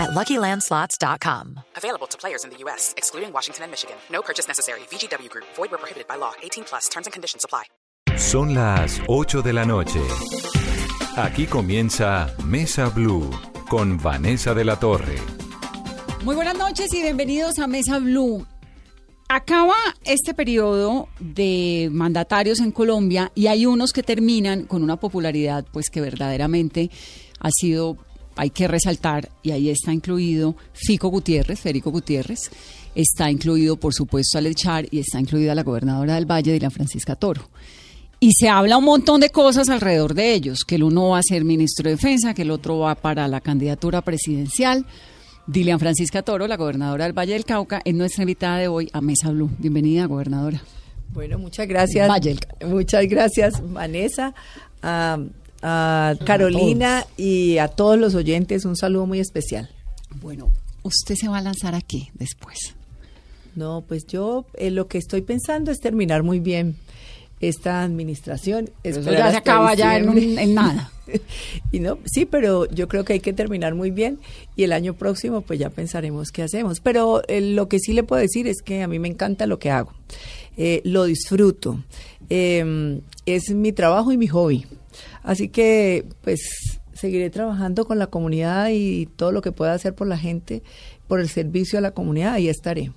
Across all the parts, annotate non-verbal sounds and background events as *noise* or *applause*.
at LuckyLandSlots.com. Available to players in the U.S., excluding Washington and Michigan. No purchase necessary. VGW Group. Void where prohibited by law. 18 plus. Terms and conditions apply. Son las 8 de la noche. Aquí comienza Mesa Blue con Vanessa de la Torre. Muy buenas noches y bienvenidos a Mesa Blue. Acaba este periodo de mandatarios en Colombia y hay unos que terminan con una popularidad pues que verdaderamente ha sido, hay que resaltar, y ahí está incluido Fico Gutiérrez, Federico Gutiérrez, está incluido por supuesto Alechar y está incluida la gobernadora del Valle, Dilian Francisca Toro. Y se habla un montón de cosas alrededor de ellos, que el uno va a ser ministro de Defensa, que el otro va para la candidatura presidencial. Dilian Francisca Toro, la gobernadora del Valle del Cauca, es nuestra invitada de hoy a Mesa Blue. Bienvenida, gobernadora. Bueno, muchas gracias. Valle del Cauca. Muchas gracias, Vanessa, a, a Carolina y a todos los oyentes. Un saludo muy especial. Bueno, ¿usted se va a lanzar a qué después? No, pues yo eh, lo que estoy pensando es terminar muy bien esta administración. Eso ya se acaba ya en, un- diciembre. en nada. *laughs* y no, sí, pero yo creo que hay que terminar muy bien y el año próximo pues ya pensaremos qué hacemos. Pero eh, lo que sí le puedo decir es que a mí me encanta lo que hago, Eh, lo disfruto, Eh, es mi trabajo y mi hobby. Así que pues seguiré trabajando con la comunidad y todo lo que pueda hacer por la gente, por el servicio a la comunidad, ahí estaré.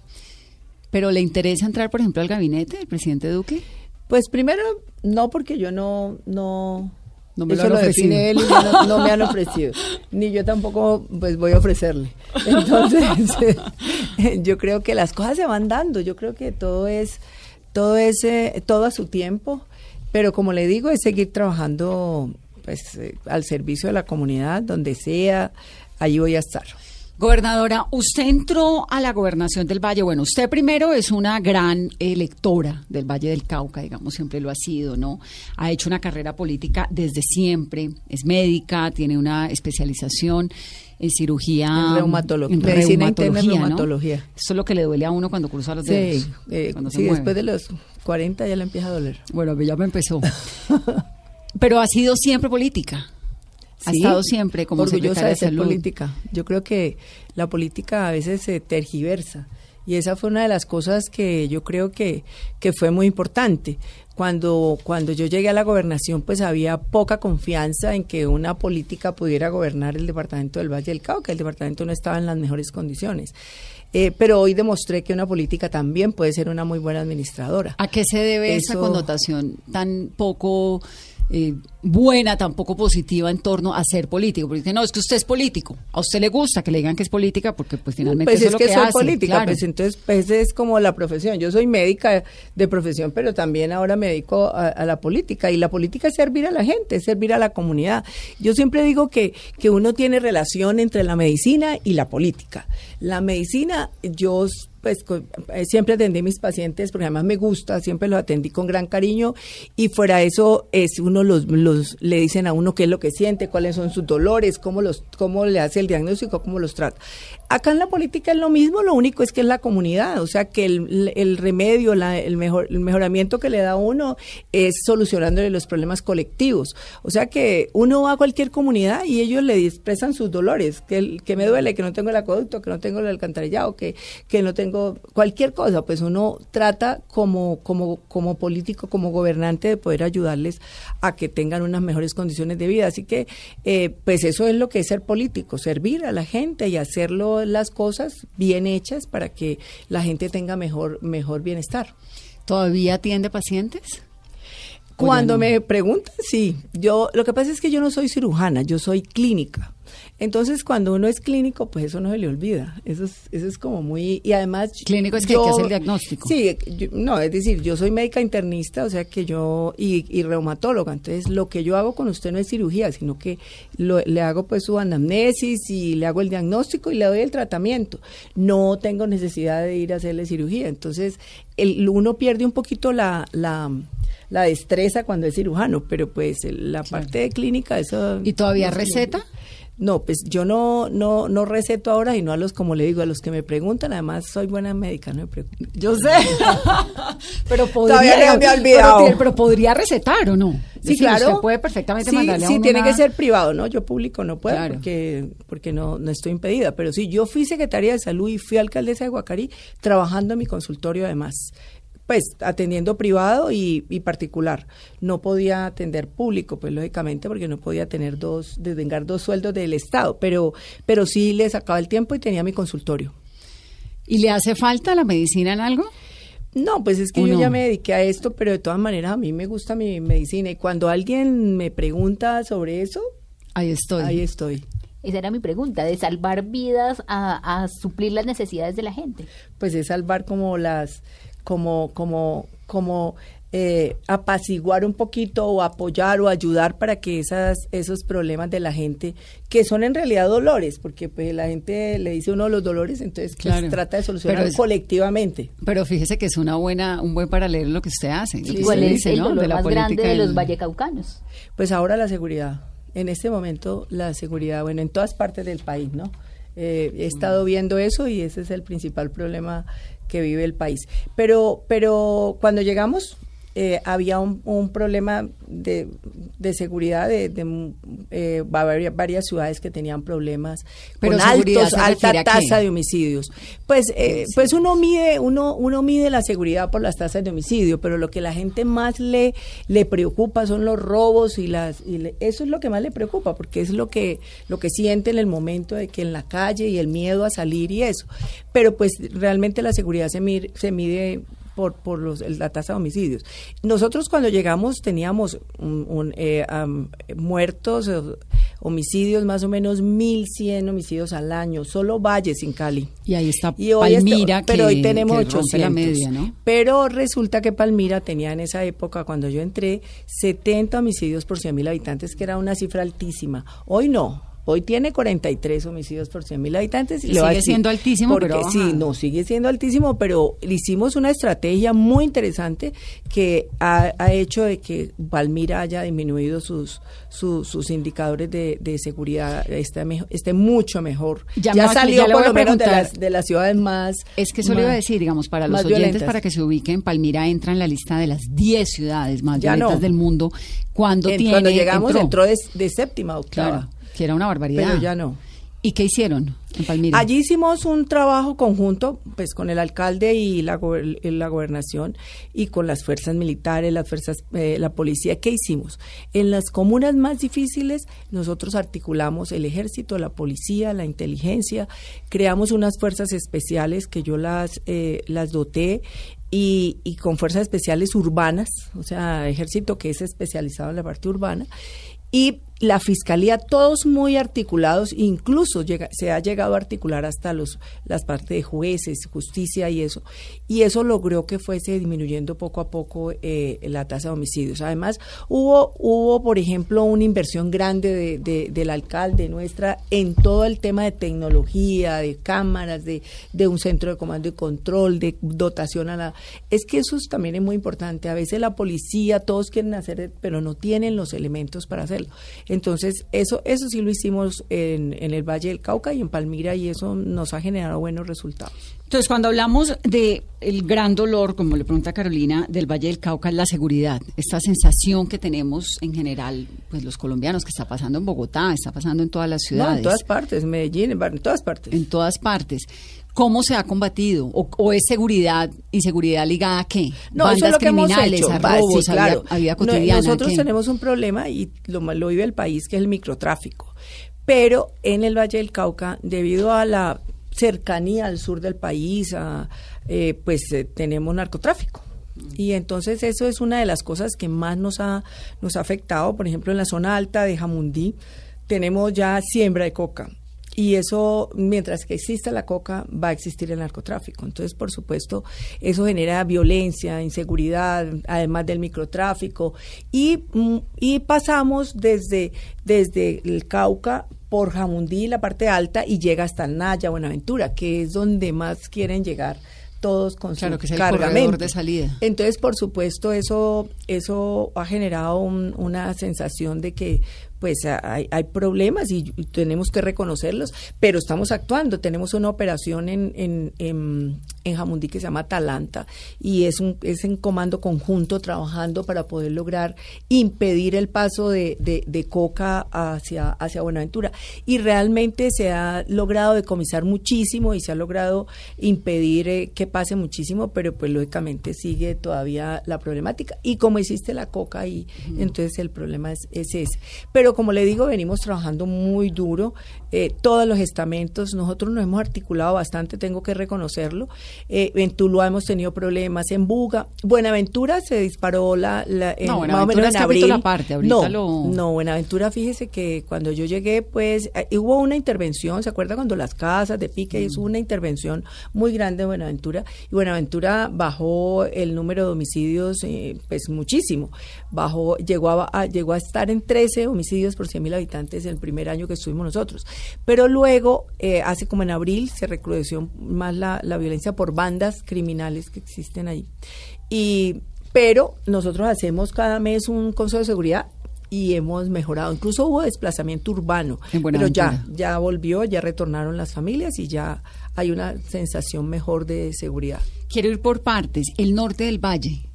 ¿Pero le interesa entrar, por ejemplo, al gabinete del presidente Duque? Pues primero, no porque yo no, no, No me lo han lo define ofrecido. él y yo no, no me han ofrecido, *laughs* ni yo tampoco pues voy a ofrecerle. Entonces, *laughs* yo creo que las cosas se van dando, yo creo que todo es, todo es, eh, todo a su tiempo, pero como le digo, es seguir trabajando pues eh, al servicio de la comunidad, donde sea, allí voy a estar. Gobernadora, usted entró a la gobernación del Valle. Bueno, usted primero es una gran electora del Valle del Cauca, digamos, siempre lo ha sido, ¿no? Ha hecho una carrera política desde siempre, es médica, tiene una especialización en cirugía. En reumatolo- en reumatología, ¿no? reumatología. Eso es lo que le duele a uno cuando cruza los dedos. Sí, eh, cuando se sí, mueve. después de los 40 ya le empieza a doler. Bueno, ya me empezó. Pero ha sido siempre política. Ha estado siempre como orgullosa de ser salud. política. Yo creo que la política a veces se tergiversa y esa fue una de las cosas que yo creo que, que fue muy importante. Cuando, cuando yo llegué a la gobernación, pues había poca confianza en que una política pudiera gobernar el departamento del Valle del Cauca. El departamento no estaba en las mejores condiciones. Eh, pero hoy demostré que una política también puede ser una muy buena administradora. ¿A qué se debe esa connotación tan poco eh, buena, tan poco positiva en torno a ser político? Porque no, es que usted es político. A usted le gusta que le digan que es política porque pues finalmente Pues eso es lo que, que soy hace, política, claro. pues entonces pues es como la profesión. Yo soy médica de profesión, pero también ahora me dedico a, a la política y la política es servir a la gente, es servir a la comunidad. Yo siempre digo que, que uno tiene relación entre la medicina y la política. La medicina, yo pues eh, siempre atendí a mis pacientes porque además me gusta, siempre los atendí con gran cariño y fuera de eso es uno los, los le dicen a uno qué es lo que siente, cuáles son sus dolores, cómo los cómo le hace el diagnóstico, cómo los trata. Acá en la política es lo mismo, lo único es que es la comunidad, o sea que el, el remedio, la- el mejor el mejoramiento que le da uno es solucionándole los problemas colectivos. O sea que uno va a cualquier comunidad y ellos le expresan sus dolores, que, el- que me duele, que no tengo el acueducto, que no tengo el alcantarillado, que, que no tengo cualquier cosa, pues uno trata como, como, como político, como gobernante de poder ayudarles a que tengan unas mejores condiciones de vida. Así que, eh, pues eso es lo que es ser político, servir a la gente y hacerlo las cosas bien hechas para que la gente tenga mejor, mejor bienestar. ¿Todavía atiende pacientes? Cuando no? me preguntan, sí. Yo, lo que pasa es que yo no soy cirujana, yo soy clínica. Entonces, cuando uno es clínico, pues eso no se le olvida. Eso es, eso es como muy... Y además... Clínico es que hay que hacer diagnóstico. Sí, yo- no, es decir, yo soy médica internista, o sea que yo... Y, y reumatóloga, entonces lo que yo hago con usted no es cirugía, sino que lo- le hago pues su anamnesis y le hago el diagnóstico y le doy el tratamiento. No tengo necesidad de ir a hacerle cirugía. Entonces, el, uno pierde un poquito la... la la destreza cuando es cirujano, pero pues el- la parte de clínica, eso... ¿Y todavía no receta? No, pues yo no, no, no receto ahora y no a los, como le digo, a los que me preguntan, además soy buena médica, no me. Yo sé. *laughs* pero podría, Todavía no me olvidado. Pero, pero podría recetar o no. Sí, decir, claro. Usted puede perfectamente sí, mandarle a sí, uno tiene una- que ser privado, ¿no? Yo público no puedo Claro. porque, porque no, no estoy impedida. Pero sí, yo fui secretaria de salud y fui alcaldesa de Guacarí trabajando en mi consultorio además. Pues atendiendo privado y, y particular. No podía atender público, pues lógicamente, porque no podía tener dos, desvengar dos sueldos del Estado. Pero, pero sí le sacaba el tiempo y tenía mi consultorio. ¿Y le hace falta la medicina en algo? No, pues es que ¿O yo no? ya me dediqué a esto, pero de todas maneras a mí me gusta mi medicina. Y cuando alguien me pregunta sobre eso, Ahí estoy. ahí estoy. Esa era mi pregunta, de salvar vidas a, a suplir las necesidades de la gente. pues es salvar como las como como como eh, apaciguar un poquito o apoyar o ayudar para que esas esos problemas de la gente que son en realidad dolores porque pues la gente le dice uno los dolores entonces pues, Claro. trata de solucionar Pero es- colectivamente Pero fíjese que es una buena, un buen paralelo lo que usted hace. lo Sí, que ¿Cuál usted es dice, el ¿no? dolor De la más grande de los del- vallecaucanos? Pues ahora la seguridad. En este momento la seguridad, bueno, en todas partes del país, ¿no? Eh, he estado viendo eso y ese es el principal problema que vive el país. Pero, pero cuando llegamos eh, había un, un problema de, de seguridad de, de, eh, varias, varias ciudades que tenían problemas Pero con altos, alta tasa de homicidios. Pues, eh, pues uno mide, uno, uno mide la seguridad por las tasas de homicidio, pero lo que la gente más le, le preocupa son los robos y las, y le- eso es lo que más le preocupa, porque es lo que, lo que siente en el momento de que en la calle y el miedo a salir y eso. Pero pues realmente la seguridad se mide, se mide por, por los, la tasa de homicidios. Nosotros cuando llegamos teníamos un, un, eh, am, muertos, eh, homicidios, más o menos 1.100 homicidios al año, solo Valles en Cali. Y ahí está Y hoy está- Palmira, pero que, hoy tenemos que rompe 800. la media, ¿no? Pero resulta que Palmira tenía en esa época, cuando yo entré, 70 homicidios por 100 mil habitantes, que era una cifra altísima. Hoy no. Hoy tiene 43 homicidios por 100 mil habitantes. Y sigue decir siendo altísimo, porque pero Sí, no, sigue siendo altísimo, pero hicimos una estrategia muy interesante que ha, ha hecho de que Palmira haya disminuido sus, su- sus indicadores de, de seguridad, esté, mucho mejor. Ya salió ya por lo menos de las, de las ciudades más... Es que eso le iba a decir, digamos, para los oyentes, violentas. para que se ubiquen, Palmira entra en la lista de las 10 ciudades más Ya violentas no. del mundo. Cuando, En- tiene, cuando llegamos entró. entró, de, de séptima octava. Claro, que era una barbaridad. Pero ya no. ¿Y qué hicieron en Palmira? Allí hicimos un trabajo conjunto, pues con el alcalde y la, gober- la gobernación y con las fuerzas militares, las fuerzas, eh, la policía. ¿Qué hicimos? En las comunas más difíciles nosotros articulamos el ejército, la policía, la inteligencia, creamos unas fuerzas especiales que yo las, eh, las doté y, y con fuerzas especiales urbanas, o sea, ejército que es especializado en la parte urbana, y la fiscalía, todos muy articulados, incluso llega- se ha llegado a articular hasta los, las partes de jueces, justicia y eso. Y eso logró que fuese disminuyendo poco a poco eh, la tasa de homicidios. Además, hubo, hubo, por ejemplo, una inversión grande de- de- del alcalde nuestra en todo el tema de tecnología, de cámaras, de, de un centro de comando y control, de dotación a la... Es que eso es- también es muy importante. A veces la policía, todos quieren hacer, pero no tienen los elementos para hacerlo. Entonces, eso, eso sí lo hicimos en, en el Valle del Cauca y en Palmira y eso nos ha generado buenos resultados. Entonces, cuando hablamos de el gran dolor, como le pregunta Carolina, del Valle del Cauca, es la seguridad. Esta sensación que tenemos en general, pues los colombianos, que está pasando en Bogotá, está pasando en todas las No, ciudades. en todas partes, Medellín, en todas partes. en todas partes. ¿Cómo se ha combatido? ¿O, o es seguridad y seguridad ligada a qué? No, eso es lo que hemos criminales, hecho. a robos, sí, claro. a vida No, cotidiana. nosotros ¿qué? tenemos un problema y lo, lo vive el país, que es el microtráfico. Pero en el Valle del Cauca, debido a la cercanía al sur del país, a, eh, pues eh, tenemos narcotráfico. Y entonces eso es una de las cosas que más nos ha, nos ha afectado. Por ejemplo, en la zona alta de Jamundí tenemos ya siembra de coca. Y eso, mientras que exista la coca, va a existir el narcotráfico. Entonces, por supuesto, eso genera violencia, inseguridad, además del microtráfico. Y, mm, y pasamos desde, desde el Cauca por Jamundí, la parte alta, y llega hasta el Naya, Buenaventura, que es donde más quieren llegar todos con Claro, su que es el cargamento. corredor de salida. Entonces, por supuesto, eso, eso ha generado un- una sensación de que pues hay, hay problemas y, tenemos que reconocerlos, pero estamos actuando. Tenemos una operación en, en, en Jamundí que se llama Atalanta y es un es en comando conjunto trabajando para poder lograr impedir el paso de, de, de coca hacia, hacia Buenaventura. Y realmente se ha logrado decomisar muchísimo y se ha logrado impedir eh, que pase muchísimo, pero pues lógicamente sigue todavía la problemática. Y como existe la coca ahí, entonces el problema es, es ese. Pero como le digo, venimos trabajando muy duro, eh, todos los estamentos, nosotros nos hemos articulado bastante, tengo que reconocerlo. Eh, en Tuluá hemos tenido problemas, en Buga, Buenaventura se disparó la, la en- No, más o menos en abril. aparte, ahorita no, lo- no, Buenaventura, fíjese que cuando yo llegué, pues eh, hubo una intervención, ¿se acuerda cuando las casas de pique hizo una intervención muy grande en Buenaventura? Y Buenaventura bajó el número de homicidios, eh, pues muchísimo. Bajó, llegó a, a- llegó a estar en 13 homicidios por 100 mil habitantes el primer año que estuvimos nosotros. Pero luego, eh, hace como en abril, se recrudeció más la, la violencia por bandas criminales que existen ahí. Y, pero nosotros hacemos cada mes un consejo de seguridad y hemos mejorado. Incluso hubo desplazamiento urbano, En pero ya, ya volvió, ya retornaron las familias y ya hay una sensación mejor de seguridad. Quiero ir por partes. El norte del valle.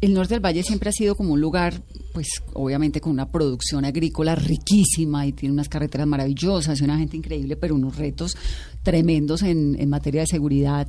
El norte del valle siempre ha sido como un lugar, pues obviamente con una producción agrícola riquísima y tiene unas carreteras maravillosas y una gente increíble, pero unos retos tremendos en, en materia de seguridad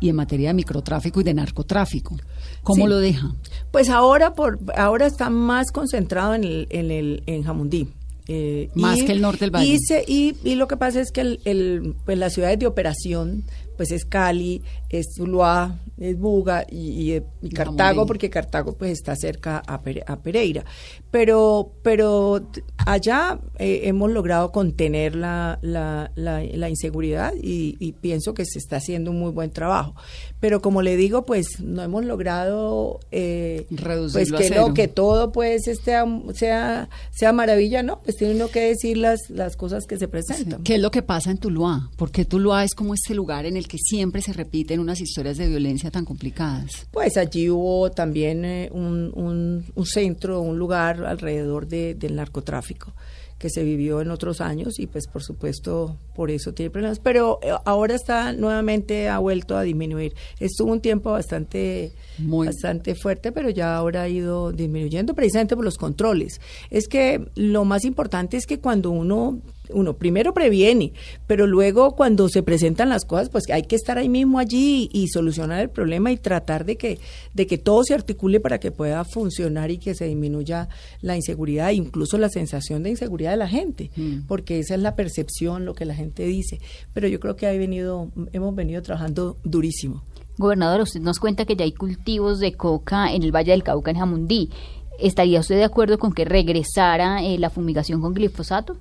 y en materia de microtráfico y de narcotráfico. ¿Cómo Sí. lo deja? Pues ahora por ahora está más concentrado en el en el en Jamundí. Eh, Más que el norte del valle. Y, se- y, y lo que pasa es que el, el- pues las ciudades de operación pues es Cali, es Tuluá, es Buga y, y- y Cartago, porque Cartago pues está cerca a, Pere- a Pereira. Pero, pero allá eh, hemos logrado contener la, la, la, la inseguridad y, y pienso que se está haciendo un muy buen trabajo. Pero como le digo, pues no hemos logrado eh, pues Reducirlo a que cero. no, que todo pues este, sea, sea maravilla, ¿no? Pues tiene uno que decir las, las cosas que se presentan. ¿Qué es lo que pasa en Tuluá? Porque Tuluá es como este lugar en el que siempre se repiten unas historias de violencia tan complicadas. Pues allí hubo también eh, un, un, un centro, un lugar alrededor de- del narcotráfico que se vivió en otros años y pues por supuesto por eso tiene problemas, pero eh, ahora está nuevamente ha vuelto a disminuir. Estuvo un tiempo bastante Muy- bastante fuerte, pero ya ahora ha ido disminuyendo precisamente por los controles. Es que lo más importante es que cuando uno uno primero previene, pero luego cuando se presentan las cosas, pues hay que estar ahí mismo allí y, solucionar el problema y tratar de que de que todo se articule para que pueda funcionar y que se disminuya la inseguridad, incluso la sensación de inseguridad de la gente, porque esa es la percepción, lo que la gente dice. Pero yo creo que ha venido hemos venido trabajando durísimo. Gobernador, usted nos cuenta que ya hay cultivos de coca en el Valle del Cauca, en Jamundí. ¿Estaría usted de acuerdo con que regresara eh, la fumigación con glifosato?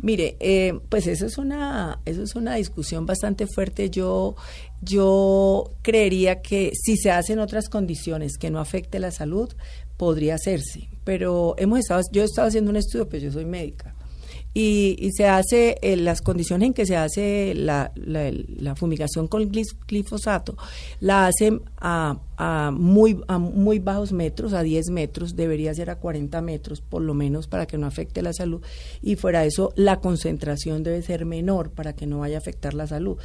Mire, eh, pues eso es una eso es una discusión bastante fuerte. Yo yo creería que si se hacen otras condiciones que no afecte la salud podría hacerse. Pero hemos estado yo he estado haciendo un estudio, pues yo soy médica y, y se hace en las condiciones en que se hace la, la, fumigación con glifosato, la hacen a, a muy, a muy bajos metros, a 10 metros, debería ser a 40 metros por lo menos para que no afecte la salud y fuera de eso la concentración debe ser menor para que no vaya a afectar la salud.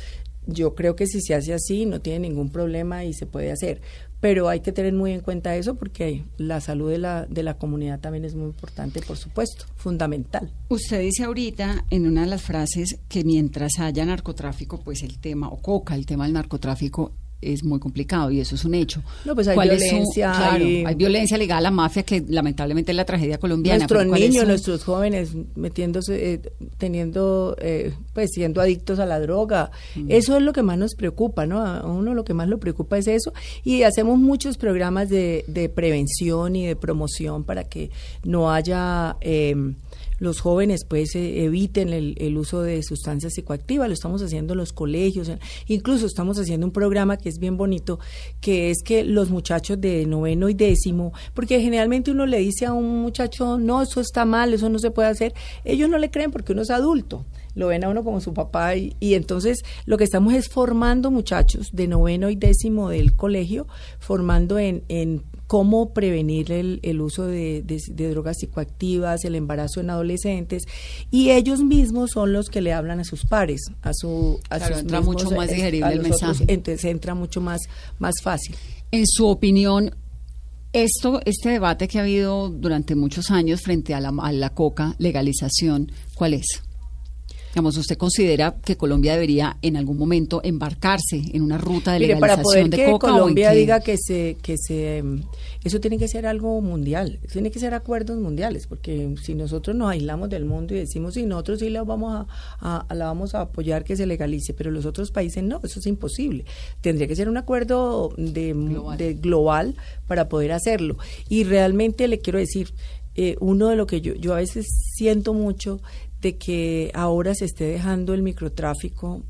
Yo creo que si se hace así no tiene ningún problema y se puede hacer, pero hay que tener muy en cuenta eso porque la salud de la, de la comunidad también es muy importante, por supuesto, fundamental. Usted dice ahorita en una de las frases que mientras haya narcotráfico, pues el tema, o coca, el tema del narcotráfico es muy complicado y eso es un hecho. No, pues hay ¿Cuál es su- violencia, claro, hay- hay violencia ligada a la mafia que lamentablemente es la tragedia colombiana. nuestros pero ¿cuál es niños, nuestros jóvenes metiéndose, eh, teniendo, eh, pues siendo adictos a la droga. Mm. Eso es lo que más nos preocupa, ¿no? A uno lo que más lo preocupa es eso. Y hacemos muchos programas de, de prevención y de promoción para que no haya... Eh, los jóvenes pues eh, eviten el, el, uso de sustancias psicoactivas, lo estamos haciendo en los colegios, incluso estamos haciendo un programa que es bien bonito, que es que los muchachos de noveno y décimo, porque generalmente uno le dice a un muchacho, no, eso está mal, eso no se puede hacer, ellos no le creen porque uno es adulto lo ven a uno como su papá y, entonces lo que estamos es formando muchachos de noveno y décimo del colegio, formando en, en cómo prevenir el, el uso de, drogas psicoactivas, el embarazo en adolescentes, y ellos mismos son los que le hablan a sus pares, a su a claro, entra mucho más eh, digerible el mensaje. entonces entra mucho más, más fácil. En su opinión, esto, este debate que ha habido durante muchos años frente a la, a la coca, legalización, ¿cuál es? Digamos, ¿usted considera que Colombia debería en algún momento embarcarse en una ruta de Mire, para poder de que Colombia diga que se que se em, eso tiene que ser algo mundial, tiene que ser acuerdos mundiales, porque si nosotros nos aislamos del mundo y decimos si nosotros sí la vamos a, la vamos a apoyar que se legalice, pero los otros países no, eso es imposible. Tendría que ser un acuerdo de global, de global para poder hacerlo. Y realmente le quiero decir, eh, uno de lo que yo, yo a veces siento mucho de que ahora se esté dejando el microtráfico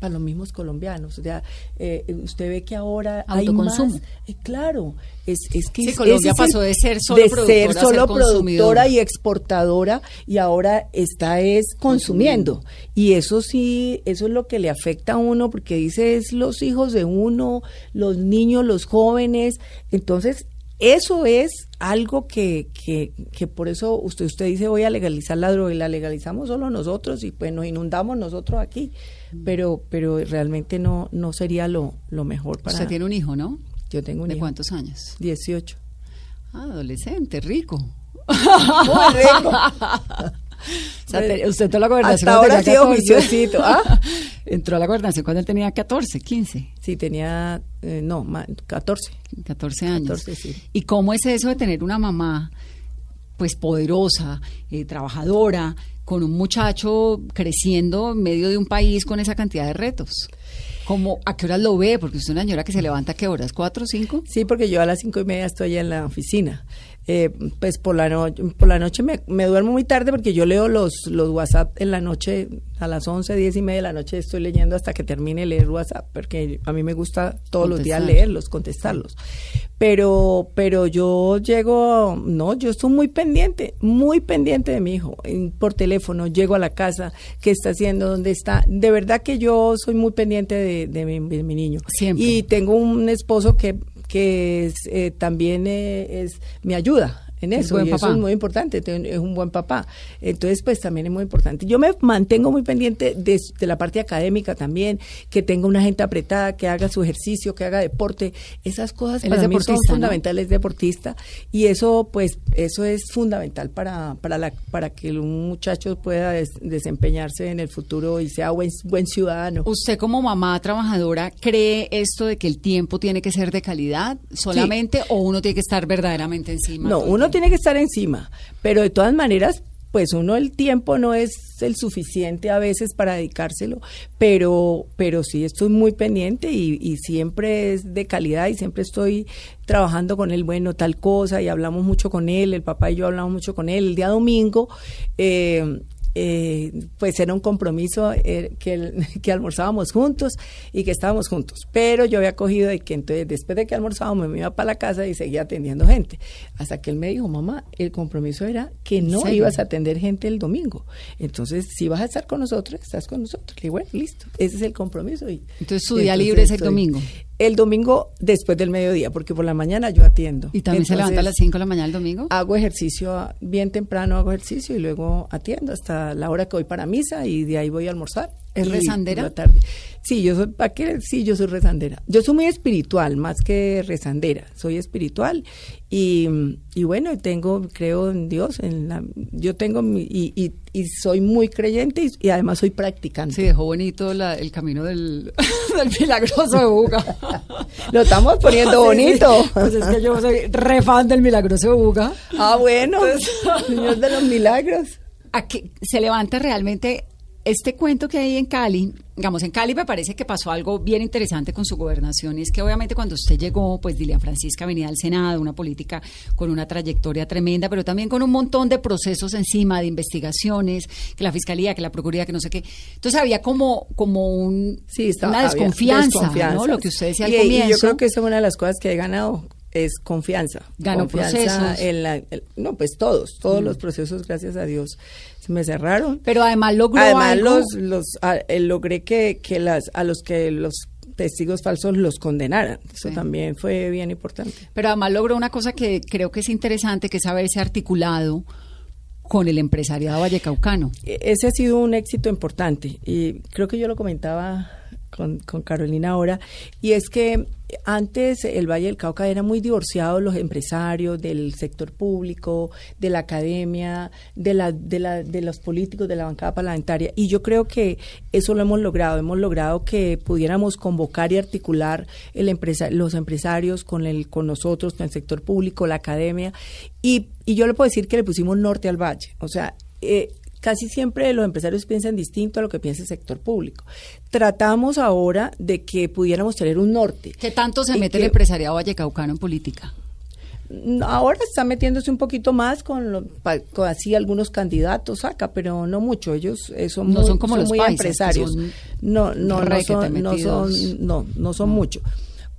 para los mismos colombianos. O sea, eh, usted ve que ahora hay más. Eh, claro, es, es que sí, Colombia pasó de ser solo, productora, y exportadora y ahora está es consumiendo. Y eso sí, eso es lo que le afecta a uno porque dice es los hijos de uno, los niños, los jóvenes. Entonces, eso es algo que, que, que, por eso usted, usted dice voy a legalizar la droga y la legalizamos solo nosotros y pues nos inundamos nosotros aquí, pero, pero realmente no, no sería lo, lo mejor para... Usted tiene un hijo, ¿no? Yo tengo un ¿De hijo. cuántos años? 18. Ah, adolescente, rico. *laughs* Muy rico. *laughs* usted entró a la gobernación Hasta ahora ha sido juiciosito. ¿Ah? *laughs* Entró a la gobernación cuando él tenía 14, 15. Sí, tenía, eh, no, 14. 14 años. 14, sí. ¿Y cómo es eso de tener una mamá, pues poderosa, eh, trabajadora, con un muchacho creciendo en medio de un país con esa cantidad de retos? ¿Cómo, ¿A qué horas lo ve? Porque usted es una señora que se levanta a qué horas, ¿cuatro o cinco? Sí, porque yo a las cinco y media estoy en la oficina. Eh, pues por la, noche por la noche me, me, duermo muy tarde porque yo leo los, los WhatsApp en la noche, a las 11, 10 y media de la noche estoy leyendo hasta que termine leer WhatsApp, porque a mí me gusta todos los días leerlos, contestarlos. Pero, pero yo llego, no, yo estoy muy pendiente, muy pendiente de mi hijo, por teléfono, llego a la casa, qué está haciendo, dónde está. De verdad que yo soy muy pendiente de, de, mi, de mi niño. Siempre. Y tengo un esposo que que es, eh, también eh, es, me ayuda en eso, y eso es muy importante, es un buen papá. Entonces, pues también es muy importante. Yo me mantengo muy pendiente de, la parte académica también, que tenga una gente apretada, que haga su ejercicio, que haga deporte, esas cosas para mí son fundamentales, deportista, y eso, pues, eso es fundamental para, para, la, para que un muchacho pueda desempeñarse en el futuro y sea buen, buen ciudadano. ¿Usted como mamá trabajadora cree esto de que el tiempo tiene que ser de calidad solamente o uno tiene que estar verdaderamente encima? No, uno tiene que estar encima, pero de todas maneras, pues uno el tiempo no es el suficiente a veces para dedicárselo, pero, pero sí estoy muy pendiente y, y siempre es de calidad y siempre estoy trabajando con él, bueno, tal cosa, y hablamos mucho con él, el papá y yo hablamos mucho con él. El día domingo eh, eh, pues era un compromiso eh, que, *laughs* que almorzábamos juntos y que estábamos juntos. Pero yo había cogido de que entonces después de que almorzábamos me iba para la casa y seguía atendiendo gente. Hasta que él me dijo, mamá, el compromiso era que no ibas a atender gente el domingo. Entonces, si vas a estar con nosotros, estás con nosotros. Y bueno, listo, ese es el compromiso. Y, entonces su día libre es el domingo el domingo después del mediodía, porque por la mañana yo atiendo. ¿Y también se levanta a las 5 de la mañana el domingo? Hago ejercicio bien temprano, hago ejercicio y luego atiendo hasta la hora que voy para misa y de ahí voy a almorzar. ¿Es rezandera? Tarde. Sí, yo soy, ¿para qué? Sí, yo soy rezandera. Yo soy muy espiritual, más que rezandera. Soy espiritual y, y bueno, tengo, creo en Dios. En la, yo tengo, mi, y, y, y, soy muy creyente y, además soy practicante. Sí, dejó bonito la, el camino del, *laughs* del milagroso de Buga. Lo estamos poniendo *laughs* bonito. Pues es que yo soy re fan del milagroso de Buga. Ah, bueno, señor de los milagros. ¿A que se levanta realmente este cuento que hay en Cali, digamos, en Cali me parece que pasó algo bien interesante con su gobernación, y es que obviamente cuando usted llegó, pues Dilian Francisca venía al Senado, una política con una trayectoria tremenda, pero también con un montón de procesos encima, de investigaciones, que la Fiscalía, que la Procuraduría, que no sé qué. Entonces había como, como un, Sí, está- una desconfianza, ¿no? Lo que usted decía al Y- comienzo. Y yo creo que esa es una de las cosas que he ganado es confianza. Ganó confianza procesos. en la- el- no, pues todos, todos los procesos, gracias a Dios, se me cerraron. Pero además logró Además, algo- los, los, a- eh, logré que, que las, a los que los testigos falsos los condenaran. Eso Sí. también fue bien importante. Pero además logró una cosa que creo que es interesante, que es haberse articulado con el empresariado vallecaucano. E- Ese ha sido un éxito importante y creo que yo lo comentaba con, con Carolina ahora, y es que antes el Valle del Cauca era muy divorciado los empresarios del sector público, de la academia, de, la, de, la, de los políticos, de la bancada parlamentaria, y yo creo que eso lo hemos logrado, hemos logrado que pudiéramos convocar y articular el empresa, los empresarios con, el, con nosotros, con el sector público, la academia, y, y yo le puedo decir que le pusimos norte al valle, o sea, eh, casi siempre los empresarios piensan distinto a lo que piensa el sector público. Tratamos ahora de que pudiéramos tener un norte. ¿Qué tanto se mete el empresariado vallecaucano en política? Ahora está metiéndose un poquito más con, lo- con así algunos candidatos acá, pero no mucho. Ellos eh, son, No muy, son como los muy empresarios. son No, no, no son, no son, no, no son mucho.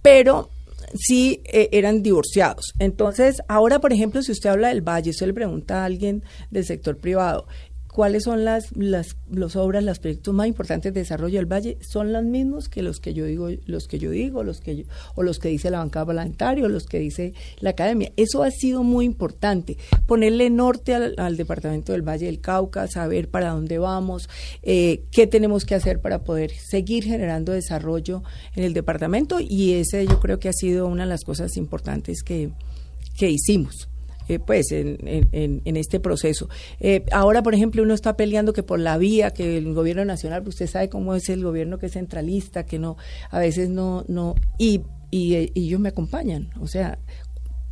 Pero sí eh, eran divorciados. Entonces, ahora, por ejemplo, si usted habla del Valle, usted le pregunta a alguien del sector privado, ¿cuáles son las, las, las obras, los proyectos más importantes de desarrollo del Valle? Son los mismos que los que yo digo, los que yo digo, los que yo- o los que dice la bancada parlamentaria, o los que dice la academia. Eso ha sido muy importante, ponerle norte al, al departamento del Valle del Cauca, saber para dónde vamos, eh, qué tenemos que hacer para poder seguir generando desarrollo en el departamento y ese yo creo que ha sido una de las cosas importantes que, que hicimos. Eh, pues en, en- en- este proceso. Eh, ahora, por ejemplo, uno está peleando que por la vía, que el gobierno nacional, pues usted sabe cómo es el gobierno que es centralista, que no, a veces no, no, y, y, y ellos me acompañan, o sea,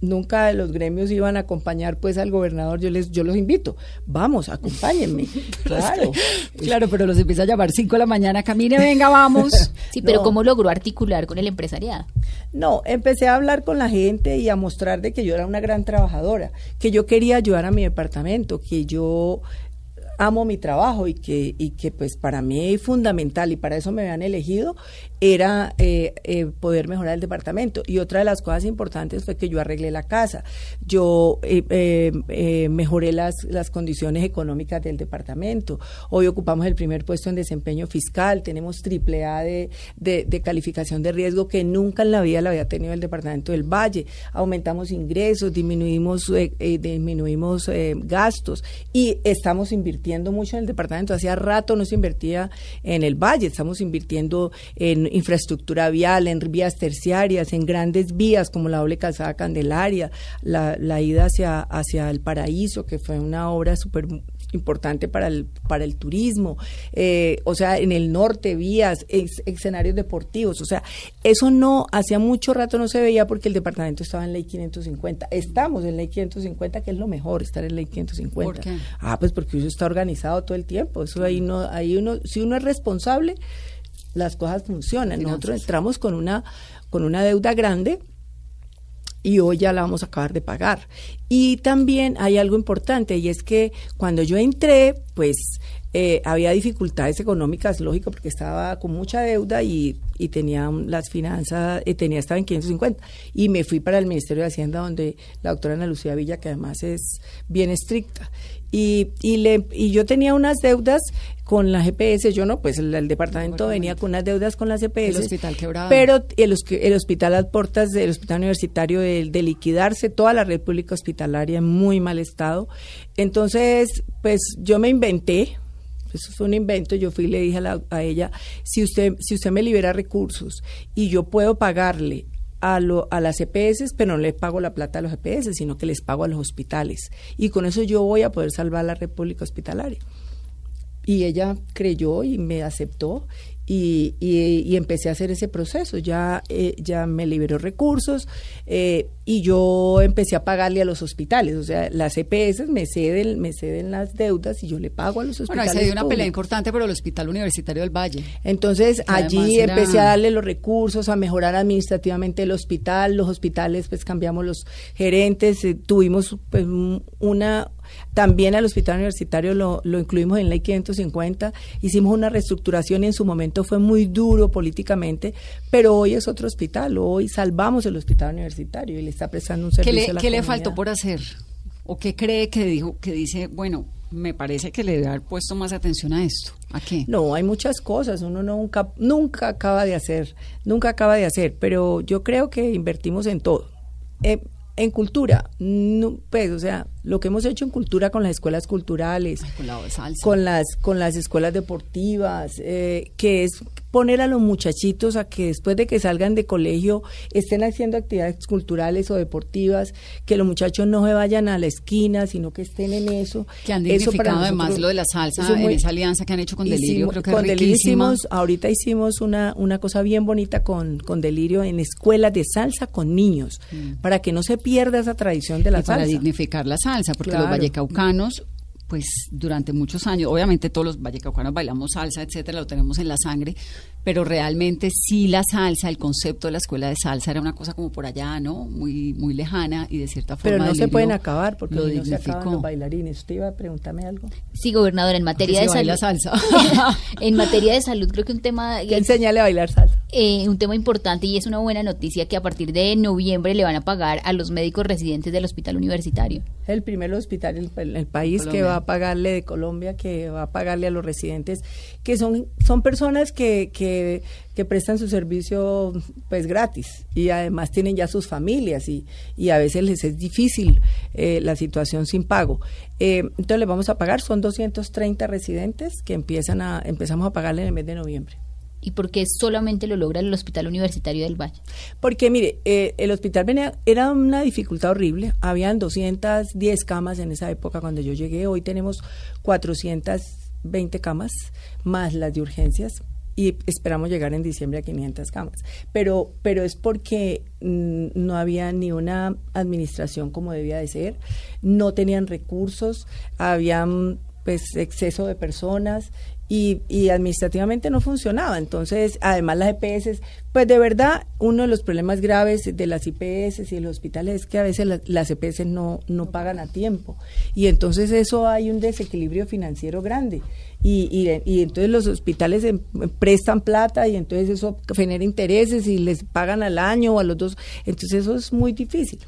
nunca los gremios iban a acompañar pues al gobernador, yo les, yo los invito, vamos, acompáñenme, *laughs* claro. Claro, pero los empieza a llamar 5 de la mañana, camine, venga, vamos. *laughs* Sí, pero No. ¿cómo logró articular con el empresariado? No, empecé a hablar con la gente y a mostrar de que yo era una gran trabajadora, que yo quería ayudar a mi departamento, que yo amo mi trabajo y que, y que pues para mí es fundamental y para eso me habían elegido era eh, eh, poder mejorar el departamento. Y otra de las cosas importantes fue que yo arreglé la casa, yo eh, eh, eh, mejoré las, las condiciones económicas del departamento. Hoy ocupamos el primer puesto en desempeño fiscal, tenemos triple A de, de, calificación de riesgo que nunca en la vida la había tenido el departamento del Valle. Aumentamos ingresos, disminuimos, eh, disminuimos gastos y estamos invirtiendo mucho en el departamento. Hacía rato no se invertía en el Valle, estamos invirtiendo en infraestructura vial, en vías terciarias, en grandes vías como la doble calzada Candelaria, la, la ida hacia, hacia el paraíso, que fue una obra súper importante para el, para el turismo, eh, o sea, en el norte, vías, ex- escenarios deportivos, o sea, eso no, hacía mucho rato no se veía porque el departamento estaba en ley 550, estamos en ley 550, que es lo mejor, estar en ley 550. ¿Por qué? Ah, pues porque eso está organizado todo el tiempo, eso ahí no, ahí uno, si uno es responsable, las cosas funcionan. Nosotros entramos con una, con una deuda grande y hoy ya la vamos a acabar de pagar. Y también hay algo importante y es que cuando yo entré, pues eh, había dificultades económicas, lógico, porque estaba con mucha deuda y, y tenía las finanzas, eh, tenía, estaba en 550. Y me fui para el Ministerio de Hacienda donde la doctora Ana Lucía Villa, que además es bien estricta. Y, y, le, y yo tenía unas deudas con la GPS, yo no, pues el, el departamento venía con unas deudas con las GPS. El hospital quebrado. Pero el, el hospital a puertas del hospital universitario de, de liquidarse, toda la red pública hospitalaria en muy mal estado. Entonces, pues yo me inventé, eso fue un invento, yo fui y le dije a, la- a ella, si usted, si usted me libera recursos y yo puedo pagarle a, lo, a las EPS, pero no le pago la plata a los EPS, sino que les pago a los hospitales. Y con eso yo voy a poder salvar la red pública hospitalaria. Y ella creyó y me aceptó y, y, y empecé a hacer ese proceso. Ya, eh, ya me liberó recursos eh, y yo empecé a pagarle a los hospitales. O sea, las EPS me ceden, me ceden las deudas y yo le pago a los Bueno, ahí hospitales. se dio una pelea importante por el Hospital Universitario del Valle. Entonces allí era- empecé a darle los recursos, a mejorar administrativamente el hospital. Los hospitales, pues cambiamos los gerentes, eh, tuvimos pues un- una también al hospital universitario lo, lo incluimos en ley 550, hicimos una reestructuración y en su momento fue muy duro políticamente, pero hoy es otro hospital, hoy salvamos el hospital universitario y le está prestando un ¿Qué servicio le, a la qué le faltó por hacer? ¿O qué cree que dijo, que dice, bueno, me parece que le debe haber puesto más atención a esto? ¿A qué? No, hay muchas cosas, uno nunca, nunca acaba de hacer, nunca acaba de hacer, pero yo creo que invertimos en todo. Eh, en cultura, no, pues, o sea, lo que hemos hecho en cultura con las escuelas culturales, Ay, con la de salsa. con las con las escuelas deportivas, eh, que es poner a los muchachitos a que después de que salgan de colegio estén haciendo actividades culturales o deportivas, que los muchachos no se vayan a la esquina, sino que estén en eso. Que han dignificado además lo de la salsa en esa alianza que han hecho con Delirio, Hicimos- creo que con es Delirio hicimos, ahorita hicimos una, una cosa bien bonita con, con Delirio en escuelas de salsa con niños, para que no se pierda esa tradición de la Mm. y para salsa. dignificar la salsa, porque Claro. los vallecaucanos, pues durante muchos años, obviamente todos los vallecaucanos bailamos salsa, etcétera, lo tenemos en la sangre, pero realmente sí la salsa, el concepto de la escuela de salsa era una cosa como por allá, ¿no? Muy muy lejana y de cierta forma Pero no se pueden acabar porque lo si no se acaban los bailarines. ¿Usted iba a preguntarme algo? Sí, gobernadora, en materia se de baila salud. salsa. *laughs* en materia de salud, creo que un tema Que enseñale a bailar salsa. eh, un tema importante y es una buena noticia que a partir de noviembre le van a pagar a los médicos residentes del hospital universitario. el primer hospital en el, el país que va pagarle de Colombia, que va a pagarle a los residentes, que son, son personas que, que, prestan su servicio pues gratis y además tienen ya sus familias y, y a veces les es difícil eh, la situación sin pago. Eh, entonces les vamos a pagar, son 230 residentes que empiezan a, empezamos a pagarle en el mes de noviembre. Y porque solamente lo logra el Hospital Universitario del Valle. Porque mire, eh, el hospital venía, era una dificultad horrible. Habían 210 camas en esa época cuando yo llegué. Hoy tenemos 420 camas más las de urgencias y esperamos llegar en diciembre a 500 camas. Pero, pero es porque mm, no había ni una administración como debía de ser, no tenían recursos, habían pues exceso de personas y, y administrativamente no funcionaba. Entonces, además las EPS, pues de verdad, uno de los problemas graves de las IPS y los hospitales es que a veces la- las EPS no, no pagan a tiempo. Y entonces eso hay un desequilibrio financiero grande. Y, y, entonces los hospitales em- prestan plata y entonces eso genera intereses y les pagan al año o a los dos. Entonces eso es muy difícil.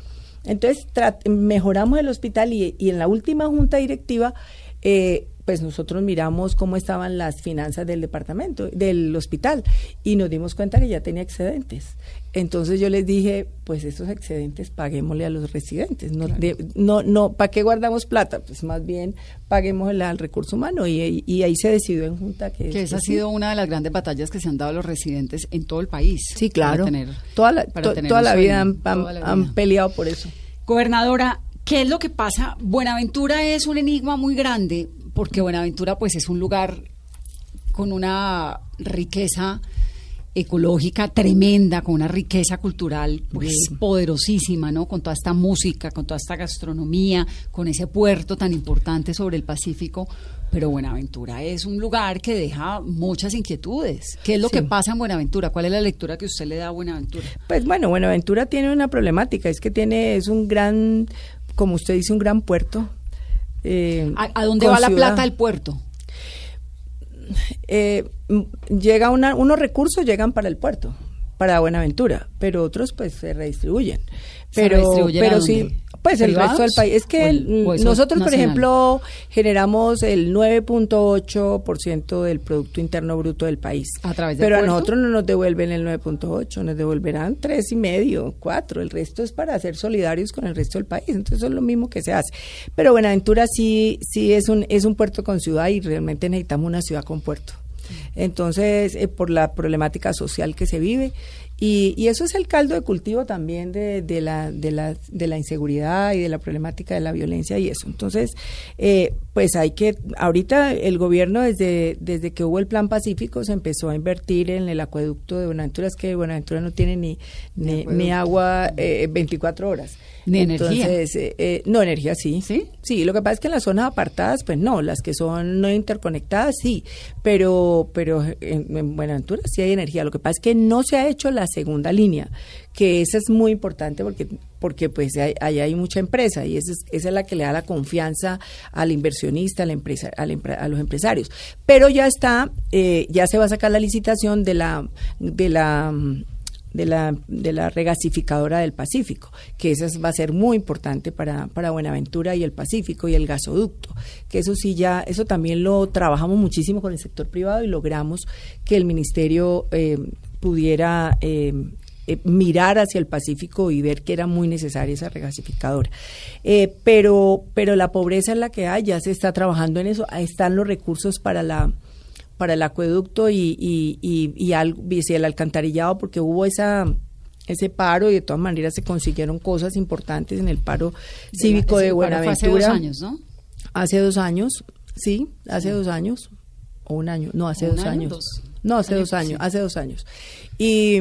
Entonces mejoramos el hospital y, y en la última junta directiva, eh, pues nosotros miramos cómo estaban las finanzas del departamento, del hospital, y nos dimos cuenta que ya tenía excedentes. Entonces yo les dije, pues esos excedentes paguémosle a los residentes. No, de- no, no, ¿para qué guardamos plata? Pues más bien paguémosle al recurso humano. Y, y ahí se decidió en junta que... Que esa ha sí. sido una de las grandes batallas que se han dado los residentes en todo el país. Sí, claro. Para tener- toda la, para to- tener toda un la vida han, han- toda la han vida. peleado por eso. Gobernadora, ¿qué es lo que pasa? Buenaventura es un enigma muy grande porque Buenaventura pues es un lugar con una riqueza ecológica tremenda, con una riqueza cultural pues poderosísima, ¿no? Con toda esta música, con toda esta gastronomía, con ese puerto tan importante sobre el Pacífico, pero Buenaventura es un lugar que deja muchas inquietudes. ¿Qué es lo Sí. que pasa en Buenaventura? ¿Cuál es la lectura que usted le da a Buenaventura? Pues bueno, Buenaventura tiene una problemática, es que tiene, es un gran, como usted dice, un gran puerto. Eh, ¿A, a dónde va la plata del puerto? eh, llega una, unos recursos llegan para el puerto, para Buenaventura, pero otros pues se redistribuyen. ¿Se Pero, redistribuyen pero sí, pues el ¿Privados? resto del país. Es ¿O que el- el- nosotros, por ejemplo, generamos el 9.8% del Producto Interno Bruto del país. ¿A través del Pero a nosotros no nos devuelven el 9.8, nos devolverán tres y medio, cuatro. El resto es para ser solidarios con el resto del país. Entonces eso es lo mismo que se hace. Pero Buenaventura sí, sí es un, es un puerto con ciudad y realmente necesitamos una ciudad con puerto. Entonces, eh, por la problemática social que se vive Y, y eso es el caldo de cultivo también de, de, la, de, la, de la inseguridad y de la problemática de la violencia y eso. Entonces, eh, pues hay que, ahorita el gobierno desde, desde que hubo el plan pacífico se empezó a invertir en el acueducto de Buenaventura, es que Buenaventura no tiene ni, ni, ni agua eh, 24 horas. Ni energía. Entonces, eh, eh, no, energía sí. ¿Sí? Sí, lo que pasa es que en las zonas apartadas, pues no, las que son no interconectadas sí, pero, pero en, en Buenaventura sí hay energía. Lo que pasa es que no se ha hecho la segunda línea, que esa es muy importante porque, porque pues ahí hay, hay, mucha empresa y esa es, esa es la que le da la confianza al inversionista, a, la empresa, a, la, a los empresarios. Pero ya está, eh, ya se va a sacar la licitación de la, de la de la, de la regasificadora del Pacífico, que esa va a ser muy importante para, para Buenaventura y el Pacífico y el gasoducto, que eso sí ya, eso también lo trabajamos muchísimo con el sector privado y logramos que el ministerio eh, pudiera eh, eh, mirar hacia el Pacífico y ver que era muy necesaria esa regasificadora. Eh, pero, pero la pobreza en la que hay, ya se está trabajando en eso, ahí están los recursos para la para el acueducto y, y, y, y, al, y el alcantarillado, porque hubo esa ese paro y de todas maneras se consiguieron cosas importantes en el paro de cívico la, de Buenaventura. hace dos años, ¿no? Hace dos años, sí, hace sí. dos años, o un año, no, hace dos año, años. Dos. No, hace dos años, sí. hace dos años. Y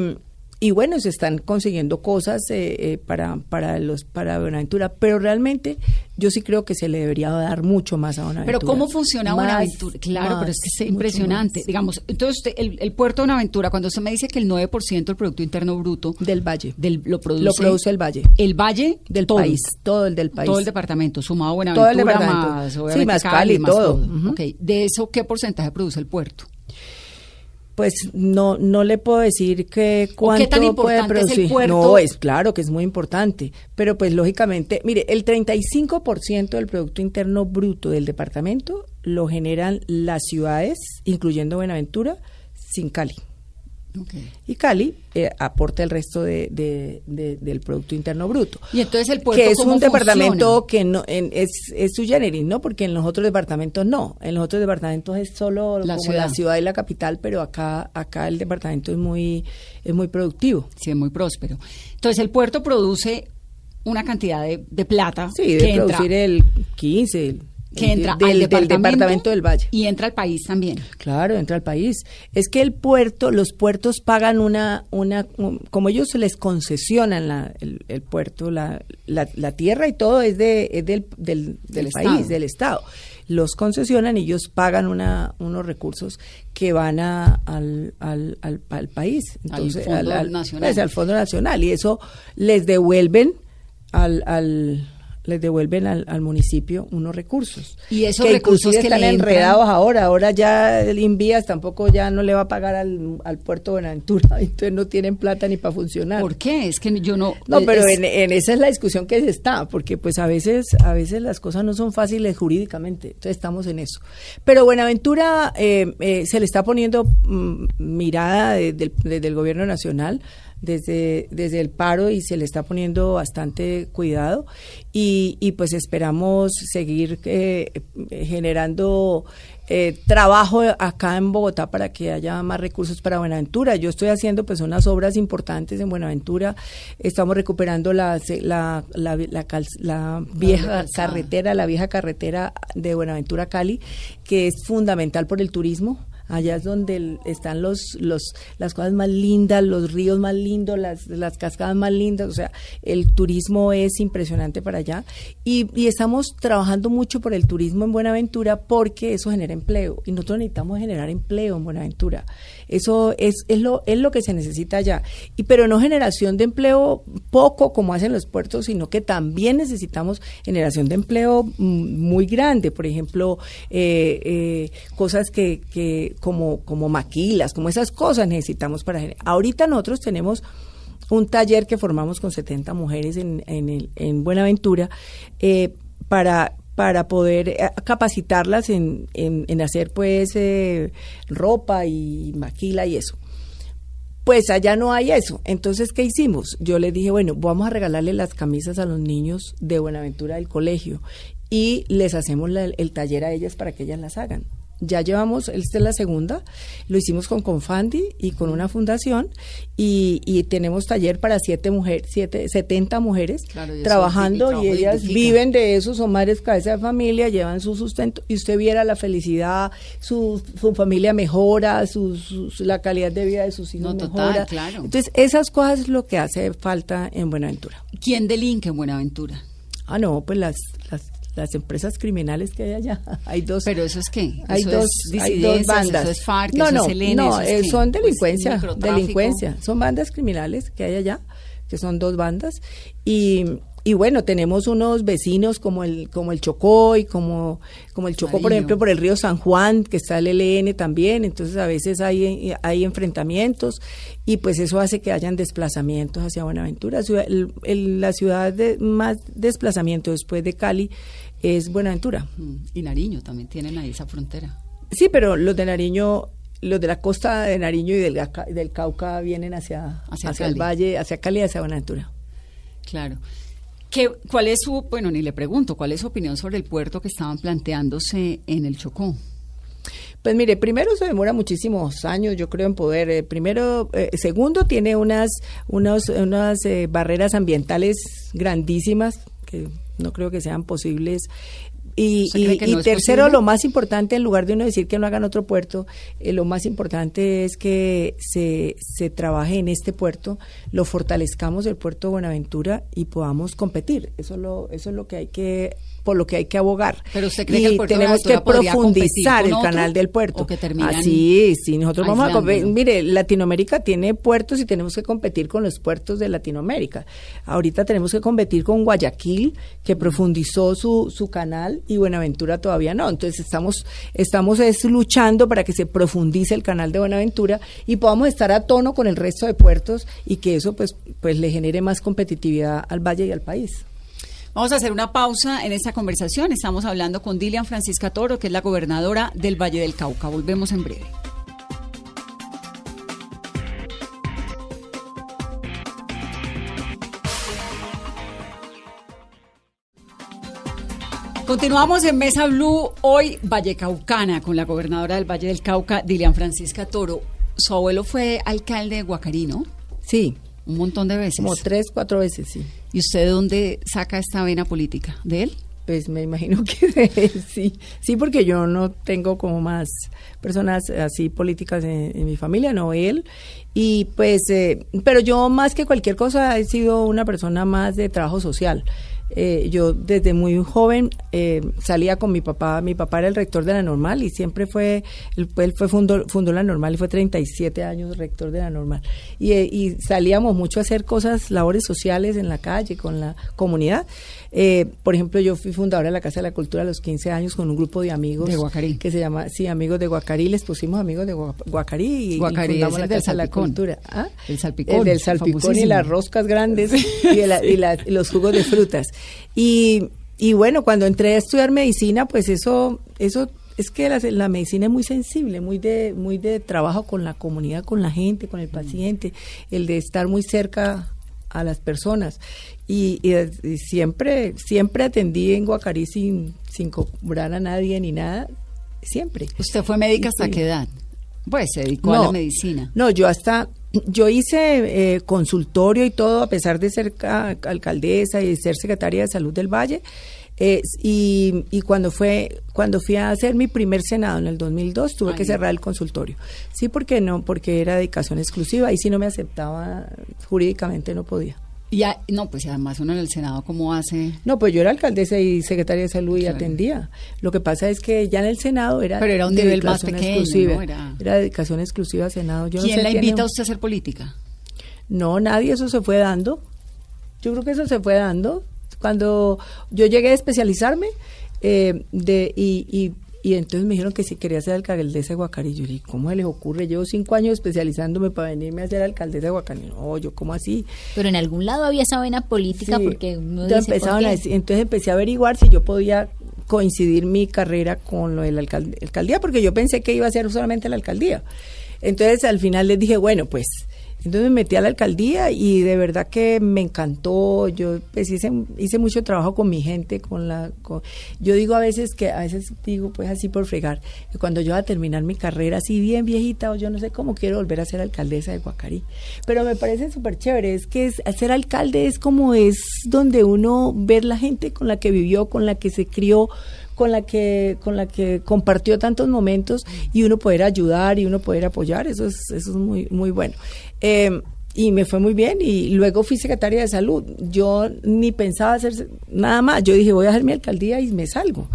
y bueno, se están consiguiendo cosas eh, eh, para, para, los, para Buenaventura, pero realmente yo sí creo que se le debería dar mucho más a Buenaventura. Pero ¿cómo funciona más, Buenaventura? Claro, más, pero es que es impresionante. Más. Digamos, entonces el, el, puerto de Buenaventura, cuando usted me dice que el 9% del Producto Interno Bruto... Del Valle. Del, lo, produce, lo produce el Valle. El Valle del todo, país, todo el del país. Todo el departamento, sumado a Buenaventura, todo el departamento. más, sí, más Cali, todo. todo. Uh -huh. okay. ¿De eso qué porcentaje produce el puerto? Pues no no le puedo decir que cuánto ¿Qué tan puede producir. Es el puerto? No, es claro que es muy importante, pero pues lógicamente, mire, el 35% del producto interno bruto del departamento lo generan las ciudades, incluyendo Buenaventura, sin Cali. Okay. Y Cali eh, aporta el resto de, de, de, del Producto Interno Bruto. Y entonces el puerto Que es un funciona? departamento que no en, es, es su generis, ¿no? Porque en los otros departamentos no. En los otros departamentos es solo la como ciudad. la ciudad y la capital, pero acá acá el departamento es muy, es muy productivo. Sí, es muy próspero. Entonces el puerto produce una cantidad de, de plata. Sí, que debe entra, producir el 15, el que entra del, al departamento, del departamento del Valle. Y entra al país también. Claro, entra al país. Es que el puerto, los puertos pagan una, una como ellos les concesionan la, el, el, puerto, la, la, la, tierra y todo es, de, es del, del, del, país, Estado. del Estado. Los concesionan y ellos pagan una, unos recursos que van a, al, al, al, al país. Entonces, al Fondo Nacional. Pues, al Fondo Nacional. Y eso les devuelven al les devuelven al, al, municipio unos recursos. Y esos que recursos que están enredados ahora. Ahora ya el Invías tampoco ya no le va a pagar al, al puerto Buenaventura. *laughs* Entonces no tienen plata ni para funcionar. ¿Por qué? Es que yo no. No, pero es, en, en, esa es la discusión que está, porque pues a veces, a veces las cosas no son fáciles jurídicamente. Entonces estamos en eso. Pero Buenaventura eh, eh, se le está poniendo mmm, mirada desde el, desde el gobierno nacional desde, desde el paro y se le está poniendo bastante cuidado. Y, y pues esperamos seguir eh, generando eh, trabajo acá en Bogotá para que haya más recursos para Buenaventura. Yo estoy haciendo pues unas obras importantes en Buenaventura, estamos recuperando la, la, la, la, la vieja carretera, la vieja carretera de Buenaventura Cali, que es fundamental por el turismo allá es donde están los, los, las cosas más lindas, los ríos más lindos, las, las cascadas más lindas, o sea, el turismo es impresionante para allá y, y, estamos trabajando mucho por el turismo en Buenaventura porque eso genera empleo y nosotros necesitamos generar empleo en Buenaventura. Eso es, es, lo, es lo que se necesita allá. Y, pero no generación de empleo poco como hacen los puertos, sino que también necesitamos generación de empleo muy grande, por ejemplo, eh, eh, cosas que, que como, como maquilas, como esas cosas necesitamos para... Ahorita nosotros tenemos un taller que formamos con 70 mujeres en, en, el, en Buenaventura eh, para, para poder capacitarlas en, en, en hacer pues eh, ropa y maquila y eso. Pues allá no hay eso. Entonces, ¿qué hicimos? Yo les dije, bueno, vamos a regalarle las camisas a los niños de Buenaventura del colegio y les hacemos la, el taller a ellas para que ellas las hagan ya llevamos, esta es la segunda, lo hicimos con Confandi y con una fundación y, y tenemos taller para siete mujeres, siete, 70 mujeres Claro, trabajando y ellas viven de eso, son madres cabeza de familia, llevan su sustento y usted viera la felicidad, su, su familia mejora, su, su- la calidad de vida de sus hijos No, total, mejora. claro. Entonces, esas cosas es lo que hace falta en Buenaventura. ¿Quién delinque en Buenaventura? Ah, no, pues las, las, las empresas criminales que hay allá. *laughs* Hay dos. Pero eso es qué? hay eso dos, es hay dos bandas. Eso es FARC, no, eso no, es ELN, no, eso es eh, son Pues, delincuencia, delincuencia. Son bandas criminales que hay allá, que son dos bandas. Y, y bueno, tenemos unos vecinos como el, como el Chocó y como, como el Chocó, por ejemplo, por el río San Juan, que está el ELN también. Entonces, a veces hay, hay enfrentamientos y pues eso hace que hayan desplazamientos hacia Buenaventura. El- el- la ciudad de más desplazamiento después de Cali es Buenaventura. Mm, Y Nariño también tienen ahí esa frontera. Sí, pero los de Nariño, los de la costa de Nariño y del, del Cauca vienen hacia, Hacia hacia, el valle, hacia Cali y hacia Buenaventura. Claro. ¿Qué, ¿Cuál es su, bueno, ni le pregunto, cuál es su opinión sobre el puerto que estaban planteándose en el Chocó? Pues mire, primero se demora muchísimos años, yo creo, en poder. eh, primero, eh, segundo, tiene unas, unos, unas eh, barreras ambientales grandísimas que no creo que sean posibles. Y, ¿Usted y- tercero, lo más importante, en lugar de uno decir que no hagan otro puerto, eh, lo más importante es que se, se trabaje en este puerto, lo fortalezcamos el puerto de Buenaventura y podamos competir. Eso es lo, eso es lo que hay que por lo que hay que abogar. Pero usted cree y que el puerto de tenemos que profundizar el otro, canal del puerto. que terminan Ah, sí, nosotros vamos a competir. Mire, Latinoamérica tiene puertos y tenemos que competir con los puertos de Latinoamérica. Ahorita tenemos que competir con Guayaquil, que profundizó su, su canal, y Buenaventura todavía no. Entonces estamos, estamos es luchando para que se profundice el canal de Buenaventura y podamos estar a tono con el resto de puertos y que eso pues, pues le genere más competitividad al valle y al país. Vamos a hacer una pausa en esta conversación. Estamos hablando con Dilian Francisca Toro, que es la gobernadora del Valle del Cauca. Volvemos en breve. Continuamos en Mesa Blue, hoy Vallecaucana, con la gobernadora del Valle del Cauca, Dilian Francisca Toro. Su abuelo fue alcalde de Guacarí, ¿no? Sí, Un montón de veces. como tres, cuatro veces, sí. ¿Y usted de dónde saca esta vena política? ¿De él? Pues me imagino *laughs* que de él, sí, sí, porque yo no tengo como más personas así políticas en, mi familia, no él. Y pues, eh, pero yo más que cualquier cosa he sido una persona más de trabajo social. Eh, yo desde muy joven eh, salía con mi papá, mi papá era el rector de la normal y siempre fue, él, él fue fundó, fundó la normal y fue 37 años rector de la normal. Eh, y salíamos mucho a hacer cosas, labores sociales en la calle, con la comunidad. Eh, por ejemplo, yo fui fundadora de la Casa de la Cultura a los 15 años con un grupo de amigos. De Guacarí. Que se llama, sí, amigos de Guacarí, les pusimos amigos de Gua- Guacarí y, y Guacarí fundamos es la el del Casa de la. Cultura. ¿Ah? El salpicón, El del salpicón y las roscas grandes *laughs* y, la- y la- y los jugos de frutas. Y, y bueno, cuando entré a estudiar medicina, pues eso, eso es que la, la medicina es muy sensible, muy de, muy de trabajo con la comunidad, con la gente, con el paciente, el de estar muy cerca a las personas. Y, y- y siempre, siempre atendí en Guacarí sin, sin cobrar a nadie ni nada, siempre. ¿Usted fue médica hasta Sí. qué edad? Pues se dedicó a la medicina. No, yo hasta, yo hice eh, consultorio y todo, a pesar de ser ca- alcaldesa y ser secretaria de salud del Valle. eh, y, y cuando fue cuando fui a hacer mi primer senado en el 2002 tuve Ay, que cerrar el consultorio sí porque no porque era dedicación exclusiva y si no me aceptaba jurídicamente no podía Y ya- no, pues además uno en el Senado, ¿cómo hace? no pues yo era alcaldesa y secretaria de salud y Claro. atendía lo que pasa es que ya en el senado era Pero era un nivel más pequeño, exclusiva. ¿no? Era- Era dedicación exclusiva al senado Yo no ¿Quién sé, la tiene invita a usted a hacer política? No, nadie, eso se fue dando. Yo creo que eso se fue dando. Cuando yo llegué a especializarme, eh, de, y, y, y entonces me dijeron que si quería ser alcaldesa de. Yo dije, ¿cómo se les ocurre? Llevo cinco años especializándome para venirme a ser alcaldesa de Guacarí. No, yo, ¿cómo así? Pero en algún lado había esa vena política Sí. porque uno dice, ¿por empezaron qué? a decir- entonces empecé a averiguar si yo podía coincidir mi carrera con lo de la alcald- alcaldía, porque yo pensé que iba a ser solamente la alcaldía. Entonces al final les dije, bueno, pues Entonces me metí a la alcaldía y de verdad que me encantó. Yo pues hice, mucho trabajo con mi gente, con la con- yo digo a veces que a veces digo pues así por fregar, que cuando yo voy a terminar mi carrera así bien viejita o yo no sé cómo quiero volver a ser alcaldesa de Guacarí. Pero me parece súper chévere, es que es, ser alcalde es como es donde uno ver la gente con la que vivió, con la que se crió, con la que con la que compartió tantos momentos y uno poder ayudar y uno poder apoyar eso es eso es muy muy bueno. Eh, y me fue muy bien y luego fui secretaria de salud. Yo ni pensaba hacer nada más. Yo dije voy a hacer mi alcaldía y me salgo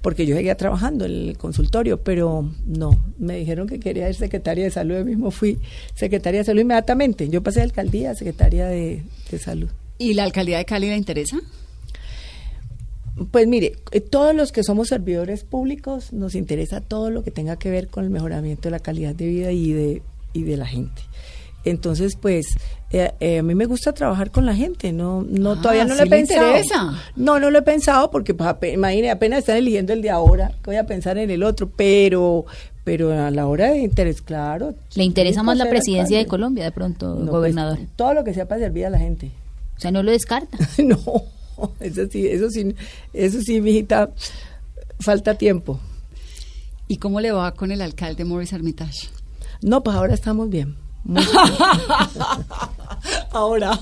porque yo seguía trabajando en el consultorio, pero no, me dijeron que quería ser secretaria de salud, yo mismo fui secretaria de salud inmediatamente, yo pasé de alcaldía a secretaria de, de salud. ¿Y la alcaldía de Cali le interesa? Pues mire, eh, todos los que somos servidores públicos nos interesa todo lo que tenga que ver con el mejoramiento de la calidad de vida y de, y de la gente. Entonces, pues, eh, eh, a mí me gusta trabajar con la gente, no, no Ah, todavía no ¿sí lo he pensado. interesa? No, no lo he pensado porque, pues, ape- imagine, apenas están eligiendo el de ahora, que voy a pensar en el otro, pero, pero a la hora de interés, claro. ¿Le interesa más la presidencia de. Colombia de pronto, No, pues, gobernador? todo lo que sea para servir a la gente. O sea, no lo descarta. *laughs* no, *laughs* eso sí, eso sí, eso sí, mijita, falta tiempo. ¿Y cómo le va con el alcalde Morris Armitage? No, pues ahora estamos bien. Muy- *laughs* Ahora,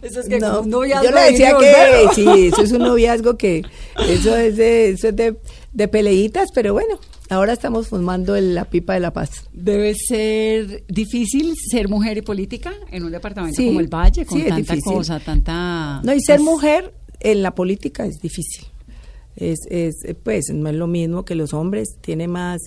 eso es que No, un noviazgo yo le de decía que sí, eso es un noviazgo que eso es de, eso es de, de peleitas, pero bueno, ahora estamos fumando el- la pipa de la paz. Debe ser difícil ser mujer y política en un departamento Sí, como el Valle, con sí, tanta cosa, tanta... No, y ser pues, mujer en la política es difícil. Es, es, pues, no es lo mismo que los hombres, tiene más,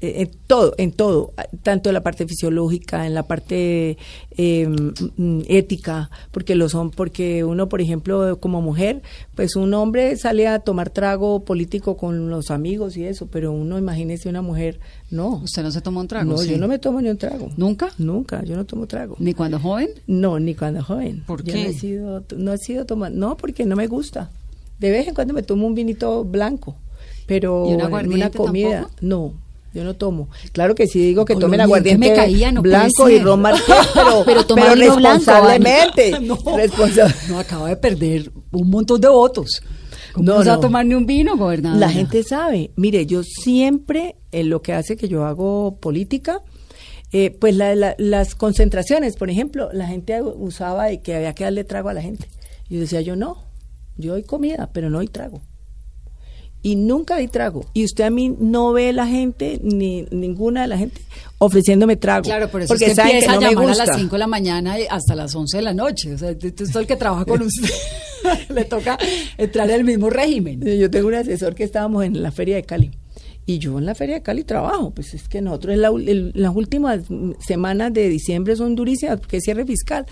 en todo, en todo, tanto en la parte fisiológica, en la parte eh, mm, ética, porque los hom- porque uno, por ejemplo, como mujer, pues un hombre sale a tomar trago político con los amigos y eso, pero uno, imagínese una mujer, no. ¿Usted no se tomó un trago? No, sí? yo no me tomo ni un trago. ¿Nunca? Nunca, yo no tomo trago. ¿Ni cuando joven? No, ni cuando joven. ¿Por Yo qué? No he sido, no he sido tomar, no, porque no me gusta. De vez en cuando me tomo un vinito blanco, pero ¿Y un en aguardiente una comida, tampoco? no. Yo no tomo. Claro que sí digo que Con tomen aguardiente me caía, no blanco y ron marqués, *laughs* pero, Pero tomar vino blanco, responsablemente. *laughs* no, Responsa- no, acaba de perder un montón de votos. ¿Cómo No, no, se va a tomar ni un vino, gobernador? La gente sabe. Mire, yo siempre, en lo que hace que yo hago política, eh, pues la- la- las concentraciones, por ejemplo, la gente usaba de que había que darle trago a la gente. Y yo decía, yo no, yo doy comida, pero no doy trago. Y nunca di trago. Y usted a mí no ve la gente, ni ninguna de la gente, ofreciéndome trago. Claro, por eso porque usted saben que empieza no a llamar a las 5 de la mañana y hasta las 11 de la noche. O sea, es el que trabaja con usted. *laughs* Le toca entrar en el mismo régimen. Yo tengo un asesor que estábamos en la Feria de Cali. Y yo en la Feria de Cali trabajo. Pues es que nosotros en la las últimas semanas de diciembre son durísimas porque es cierre fiscal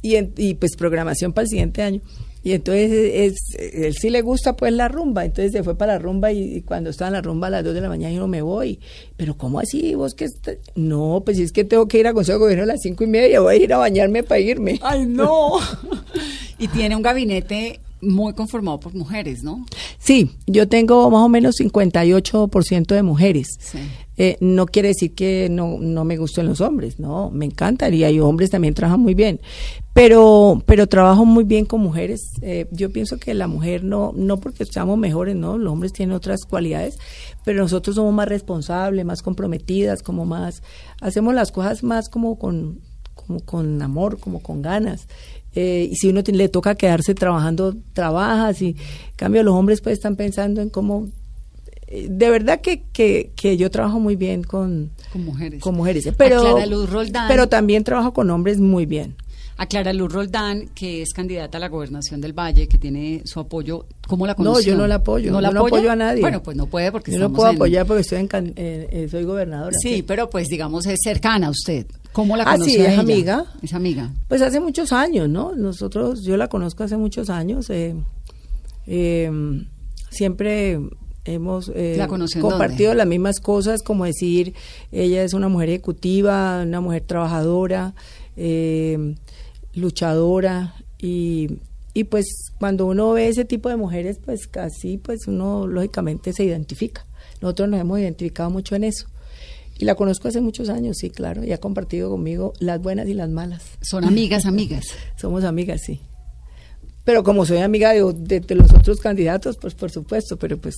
y, en- y pues programación para el siguiente año. Y entonces es, él sí le gusta pues la rumba, entonces se fue para la rumba y, y cuando estaba en la rumba a las 2 de la mañana yo me voy. Pero ¿cómo así vos que está-?" No, pues es que tengo que ir a Consejo de Gobierno a las cinco y media, voy a ir a bañarme para irme. Ay, no. *laughs* y tiene un gabinete muy conformado por mujeres, ¿no? Sí, yo tengo más o menos 58% de mujeres. Sí. Eh, no quiere decir que no, no me gusten los hombres, no, me encantan y hay hombres también trabajan muy bien, pero, pero trabajo muy bien con mujeres. Eh, yo pienso que la mujer no, no porque seamos mejores, no, los hombres tienen otras cualidades, pero nosotros somos más responsables, más comprometidas, como más, hacemos las cosas más como con, como con amor, como con ganas. Eh, y si uno te- le toca quedarse trabajando, trabajas y en cambio los hombres pues están pensando en cómo eh, de verdad que, que, que yo trabajo muy bien con, Con mujeres. con mujeres, pero, Luz Roldán. pero también trabajo con hombres muy bien. A Clara Luz Roldán, que es candidata a la gobernación del Valle, que tiene su apoyo. ¿Cómo la No, conoció? yo no la apoyo, ¿No la no apoyo a nadie. Bueno, pues no puede porque Yo no puedo en- apoyar porque estoy en, can- eh, eh, soy gobernadora. Sí, pero pues digamos es cercana a usted. ¿Cómo la Ah, conoció sí, a es ella? amiga. Es amiga. Pues hace muchos años, ¿no? Nosotros, yo la conozco hace muchos años. eh, eh, siempre hemos eh, ¿La conoció en compartido dónde? las mismas cosas, como decir, ella es una mujer ejecutiva, una mujer trabajadora, eh, luchadora y, y pues cuando uno ve ese tipo de mujeres, pues casi, pues uno lógicamente se identifica. Nosotros nos hemos identificado mucho en eso. Y la conozco hace muchos años, sí, claro, y ha compartido conmigo las buenas y las malas. Son amigas, amigas. *laughs* Somos amigas, sí. Pero como soy amiga de, de, los otros candidatos, pues por supuesto, pero pues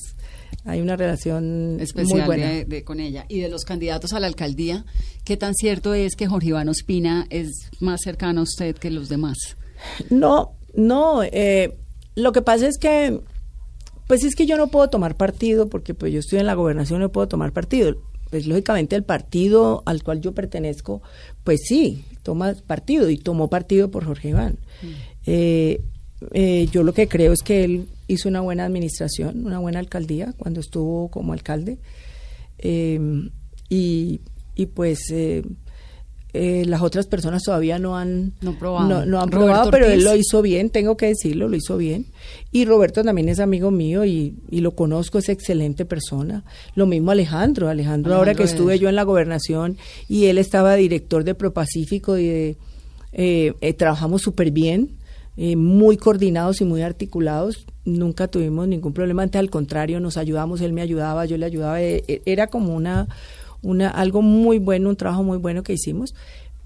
hay una relación especial muy buena. De, con ella. Y de los candidatos a la alcaldía, ¿qué tan cierto es que Jorge Iván Ospina es más cercano a usted que los demás? No, no. Eh, lo que pasa es que, pues es que yo no puedo tomar partido, porque pues yo estoy en la gobernación, no puedo tomar partido pues lógicamente el partido al cual yo pertenezco, pues sí, toma partido y tomó partido por Jorge Iván. Mm. Eh, eh, yo lo que creo es que él hizo una buena administración, una buena alcaldía cuando estuvo como alcalde. Eh, y, y, pues eh, las otras personas todavía no han no, probado, no, han probado, pero él lo hizo bien, tengo que decirlo, lo hizo bien. Y Roberto también es amigo mío y, y lo conozco, es excelente persona. Lo mismo Alejandro, Alejandro, ahora que estuve yo en la gobernación y él estaba director de Propacífico y eh, eh, trabajamos súper bien, muy coordinados y muy articulados. Nunca tuvimos ningún problema, antes al contrario, nos ayudamos, él me ayudaba, yo le ayudaba, era como una una, algo muy bueno, un trabajo muy bueno que hicimos,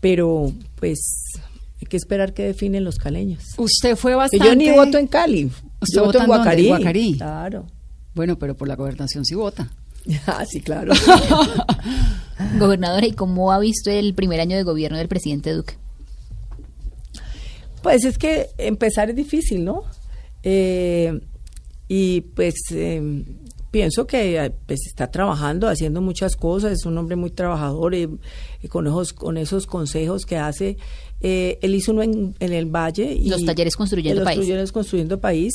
pero pues hay que esperar que definen los caleños. Usted fue bastante... Yo ni voto en Cali, yo voto en Guacarí. Guacarí. Claro. Bueno, pero por la gobernación sí vota. *laughs* ah, sí, claro. *laughs* Gobernadora, ¿y cómo ha visto el primer año de gobierno del presidente Duque? Pues es que empezar es difícil, ¿no? Eh, y pues eh, pienso que eh, pues, está trabajando, haciendo muchas cosas, es un hombre muy trabajador y, con, esos, con esos consejos que hace. Eh, él hizo uno en, el Valle. Y, los talleres Construyendo País. Los talleres Construyendo País.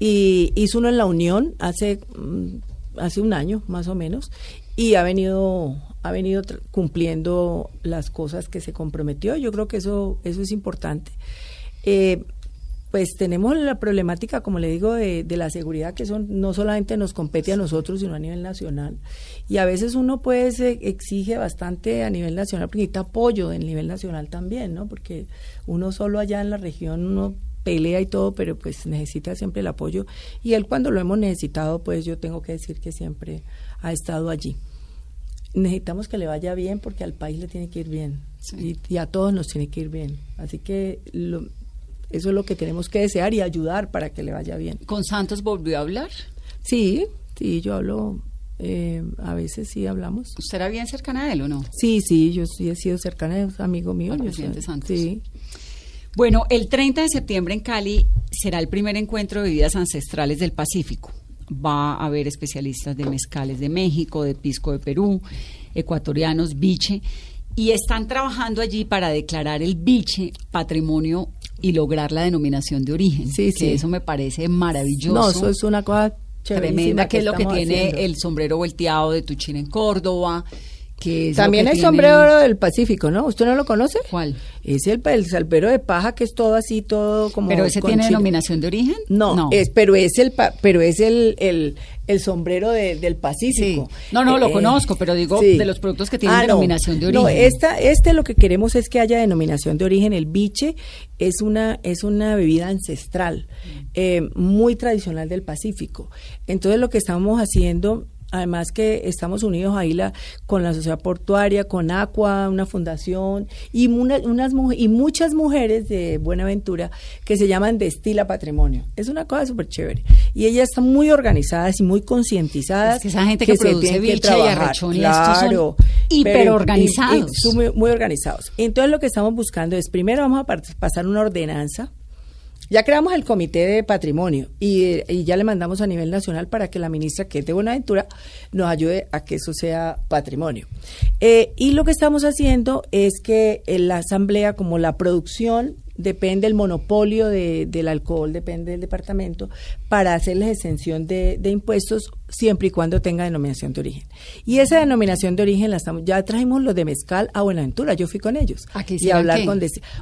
Y hizo uno en La Unión hace, mm, hace un año, más o menos. Y ha venido ha venido cumpliendo las cosas que se comprometió. Yo creo que eso, eso es importante. Eh, pues tenemos la problemática, como le digo, de, la seguridad que son no solamente nos compete a nosotros, sino a nivel nacional. Y a veces uno pues exige bastante a nivel nacional, porque necesita apoyo del nivel nacional también, ¿no? Porque uno solo allá en la región, uno pelea y todo, pero pues necesita siempre el apoyo. Y él cuando lo hemos necesitado, pues yo tengo que decir que siempre ha estado allí. Necesitamos que le vaya bien porque al país le tiene que ir bien y, y, a todos nos tiene que ir bien. Así que lo, eso es lo que tenemos que desear y ayudar para que le vaya bien. ¿Con Santos volvió a hablar? Sí, sí, yo hablo, eh, a veces sí hablamos. ¿Usted era bien cercana a él o no? Sí, sí, yo sí he sido cercana, es amigo mío. Al presidente Santos. Sí. Bueno, el 30 de septiembre en Cali será el primer encuentro de vidas ancestrales del Pacífico. Va a haber especialistas de mezcales de México, de pisco de Perú, ecuatorianos, biche, y están trabajando allí para declarar el biche patrimonio y lograr la denominación de origen. Sí, que eso me parece maravilloso. No, eso es una cosa tremenda, que, es lo que tiene el sombrero volteado de Tuchín en Córdoba. Que También el sombrero del Pacífico, ¿no? ¿Usted no lo conoce? ¿Cuál? Es el, el salvero de paja que es todo así, todo como. ¿Pero ese tiene denominación de origen? No, Es, pero es el, pero es el, el, el sombrero del Pacífico. No, no, lo eh, conozco, pero digo de los productos que tienen ah, denominación de origen. No, esta, este lo que queremos es que haya denominación de origen. El biche es una, es una bebida ancestral, eh, muy tradicional del Pacífico. Entonces lo que estamos haciendo Además que estamos unidos ahí la, con la sociedad portuaria, con Aqua, una fundación y, unas, y muchas mujeres de Buenaventura que se llaman Destila Patrimonio. Es una cosa súper chévere. Y ellas están muy organizadas y muy concientizadas. Es que esa gente que, produce biche y arrechón y claro, son hiper organizados. muy, muy organizados. Entonces lo que estamos buscando es, primero vamos a pasar una ordenanza ya creamos el comité de patrimonio y, ya le mandamos a nivel nacional para que la ministra, que es de Buenaventura, nos ayude a que eso sea patrimonio. Eh, y lo que estamos haciendo es que la asamblea, como la producción depende el monopolio de, del alcohol, depende del departamento, para hacerles exención de, impuestos siempre y cuando tenga denominación de origen. Y esa denominación de origen la estamos, ya trajimos los de mezcal a Buenaventura, yo fui con ellos. ¿A y hablar con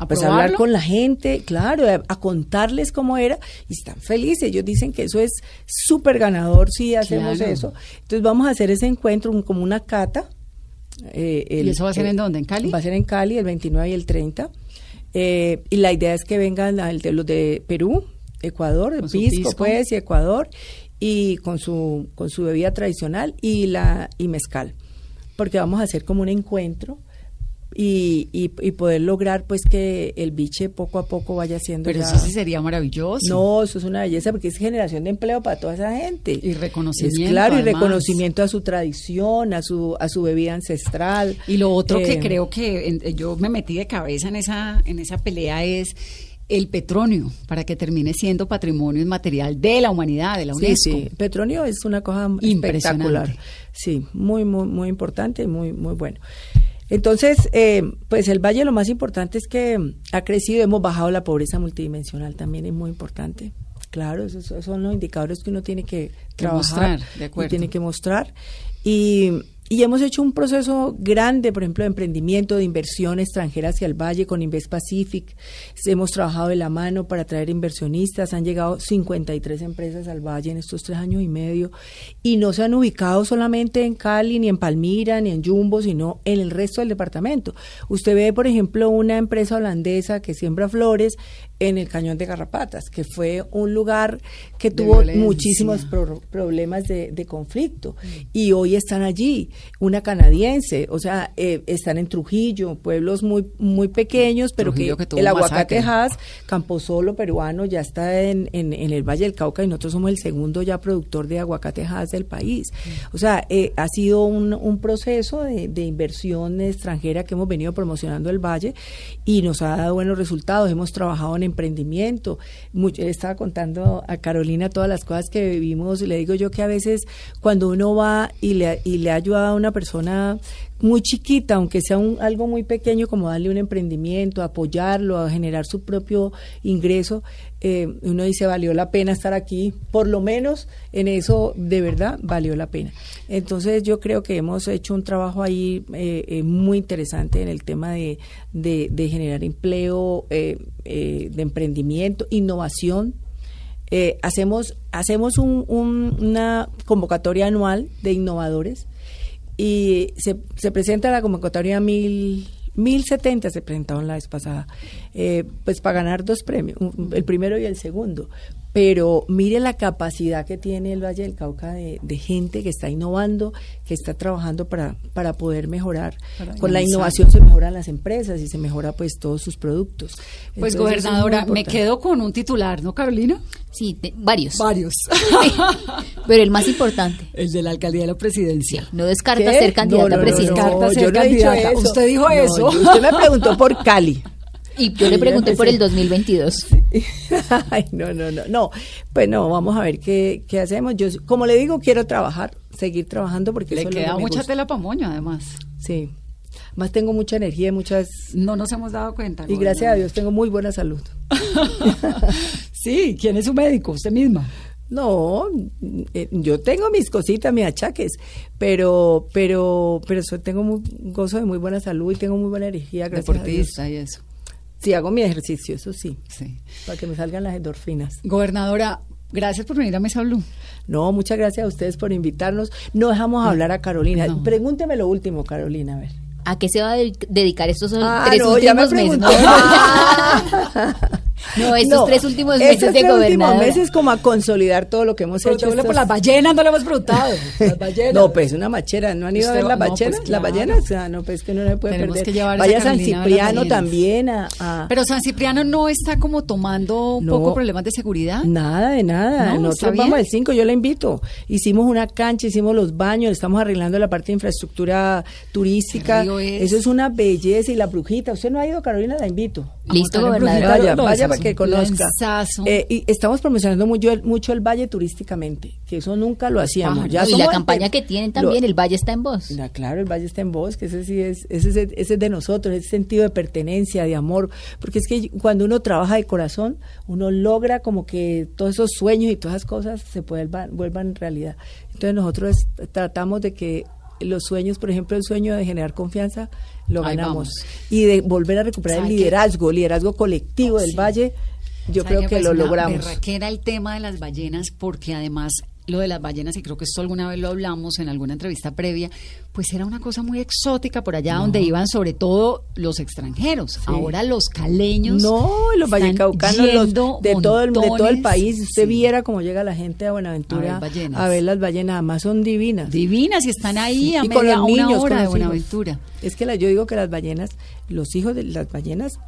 pues hablar con la gente, claro, a, contarles cómo era, y están felices, ellos dicen que eso es súper ganador si hacemos eso. Entonces vamos a hacer ese encuentro como una cata. Eh, ¿Y eso va a ser en dónde? ¿En Cali? Va a ser en Cali el 29 y el 30 eh, y la idea es que vengan de los de Perú, Ecuador, pisco, pues, y Ecuador, y con su, con su bebida tradicional y la y mezcal. porque vamos a hacer como un encuentro y, y, y poder lograr pues que el biche poco a poco vaya siendo Pero ya- eso sí sería maravilloso. no, eso es una belleza porque es generación de empleo para toda esa gente. Y reconocimiento, Es claro, y reconocimiento a su tradición, a su a su bebida ancestral. Y lo otro que Eh, creo que en- yo me metí de cabeza en esa, en esa pelea es el petróleo, para que termine siendo patrimonio inmaterial de la humanidad, de la Sí, UNESCO. sí, Petronio es una cosa espectacular. Sí, muy, muy, muy importante y muy, muy bueno. Entonces, eh, pues el Valle lo más importante es que ha crecido, hemos bajado la pobreza multidimensional, también es muy importante. Claro, esos, son los indicadores que uno tiene que, Que trabajar mostrar, de acuerdo. y tiene que mostrar. Y, y hemos hecho un proceso grande, por ejemplo, de emprendimiento, de inversión extranjera hacia el Valle con Invest Pacific. Hemos trabajado de la mano para traer inversionistas. Han llegado 53 empresas al Valle en estos tres años y medio y no se han ubicado solamente en Cali, ni en Palmira, ni en Jumbo, sino en el resto del departamento. Usted ve, por ejemplo, una empresa holandesa que siembra flores en el Cañón de Garrapatas, que fue un lugar que De tuvo violencia. muchísimos pro- problemas de, de conflicto y hoy están allí una canadiense o sea eh, están en Trujillo pueblos muy muy pequeños pero Trujillo que, el aguacate. Hass Camposolo peruano ya está en, en, en el Valle del Cauca y nosotros somos el segundo ya productor de aguacate Hass del país. O sea eh, ha sido un, un proceso de, de inversión extranjera que hemos venido promocionando el Valle y nos ha dado buenos resultados. Hemos trabajado en emprendimiento. Mucho- estaba contando a Carolina todas las cosas que vivimos. Le digo yo que a veces cuando uno va y le, y le ayuda a una persona muy chiquita, aunque sea un, algo muy pequeño como darle un emprendimiento, apoyarlo, a generar su propio ingreso, eh, uno dice valió la pena estar aquí, por lo menos en eso de verdad valió la pena. Entonces yo creo que hemos hecho un trabajo ahí eh, eh, muy interesante en el tema de, de, generar empleo, eh, de emprendimiento, innovación, hacemos hacemos un- un- una convocatoria anual de innovadores y se, se presenta la convocatoria mil 1070 se presentaron la vez pasada, eh, pues para ganar dos premios, el primero y el segundo. Pero mire la capacidad que tiene el Valle del Cauca de, de gente que está innovando, que está trabajando para, para poder mejorar. Para Con la innovación se mejoran las empresas y se mejora pues todos sus productos. Pues Entonces, gobernadora, me quedo con un titular, ¿no, Carolina? Sí, te- varios. Varios. *laughs* Pero el más importante, El de la alcaldía de la presidencia. no descarta ¿Qué? ser candidata No, no, a no, presidente. no, yo candidata. Usted dijo No, eso. yo- usted me preguntó por Cali. Y yo le pregunté por el 2022. *laughs* Ay, no, no, no, no. Pues no, vamos a ver qué, qué hacemos. Yo, como le digo, quiero trabajar, seguir trabajando porque Le eso es lo queda que me mucha gusta. tela para moño, además. Sí. Más tengo mucha energía y muchas... No nos hemos dado cuenta. Y gracias a Dios tengo muy buena salud. *laughs* sí, ¿quién es su médico? Usted misma. No, eh, yo tengo mis cositas, mis achaques, pero, pero, pero tengo muy, gozo de muy buena salud y tengo muy buena energía, gracias a Dios. Deportista y eso. Sí, hago mi ejercicio, eso sí, Sí. para que me salgan las endorfinas. Gobernadora, gracias por venir a Mesa Blue. No, muchas gracias a ustedes por invitarnos. No dejamos hablar a Carolina. No. Pregúnteme lo último, Carolina, a ver. ¿A qué se va a de- dedicar estos Ah, tres no, ya me últimos meses? *laughs* No, estos tres últimos meses estos de tres últimos meses como a consolidar todo lo que hemos hecho. Preguntémosle por estos- las ballenas, no le hemos preguntado. Las ballenas. No, pues una machera, ¿no han ido a ver las no, pues, ballenas? claro. Las ballenas, o sea, no, pues que no le puede Tenemos perder. que llevar a Vaya a San a Cipriano también a... a- Pero San Cipriano no está como tomando un No. poco problemas de seguridad. Nada de nada. No, está Nosotros bien. vamos al 5, yo la invito. Hicimos una cancha, hicimos los baños, estamos arreglando la parte de infraestructura turística. Eso es una belleza y la brujita. Usted no ha ido, Carolina, la invito. Listo, gobernadora. Vaya, vaya es que conozca. Eh, y estamos promocionando mucho el, mucho el valle turísticamente, que eso nunca lo hacíamos. Ya y la campaña que tienen lo- también, el Valle está en voz. Claro, el Valle está en voz, que ese sí es, ese, es- ese es de nosotros, ese sentido de pertenencia, de amor, porque es que cuando uno trabaja de corazón, uno logra como que todos esos sueños y todas esas cosas se vuelvan realidad. Entonces nosotros tratamos de que los sueños, por ejemplo, el sueño de generar confianza, lo ganamos. Y de volver a recuperar el ¿Sabe qué? liderazgo, liderazgo colectivo del Sí. Valle, yo ¿Sabe creo que Pues lo logramos. berraquera el tema de las ballenas porque además lo de las ballenas, y creo que esto alguna vez lo hablamos en alguna entrevista previa, pues era una cosa muy exótica por allá donde iban sobre todo los extranjeros. Ahora los caleños. No, los vallecaucanos los de todo el de todo el país. Usted Sí. viera cómo llega la gente a Buenaventura A ver ballenas. a ver las ballenas, además son divinas. Divinas y están ahí a y con media una con hora de hijos. Buenaventura. Es que la, yo digo que las ballenas, los hijos de las ballenas,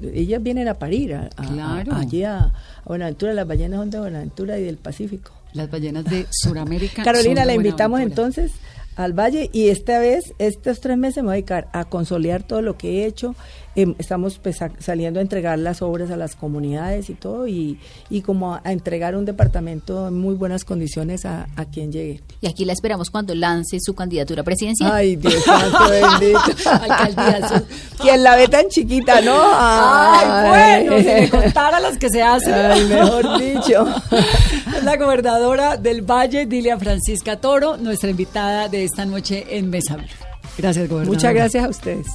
ellas vienen a parir a, a- Claro. a- allí a Buenaventura. Las ballenas son de Buenaventura y del Pacífico. Las ballenas de Sudamérica. Carolina, la invitamos entonces al Valle y esta vez, estos tres meses me voy a dedicar a consolidar todo lo que he hecho. Em, estamos pues, a- saliendo a entregar las obras a las comunidades y todo y, y como a, a entregar un departamento en muy buenas condiciones a, a quien llegue. Y aquí la esperamos cuando lance su candidatura presidencial. Ay, Dios santo *laughs* bendito. Alcaldiazo. Quien la ve tan chiquita, ¿no? Ay, bueno, si me *laughs* contara las que se hacen. Ay, mejor dicho. Es *laughs* la gobernadora del Valle, Dilia Francisca Toro, nuestra invitada de esta noche en Mesa. Gracias, gobernadora. Muchas gracias a ustedes.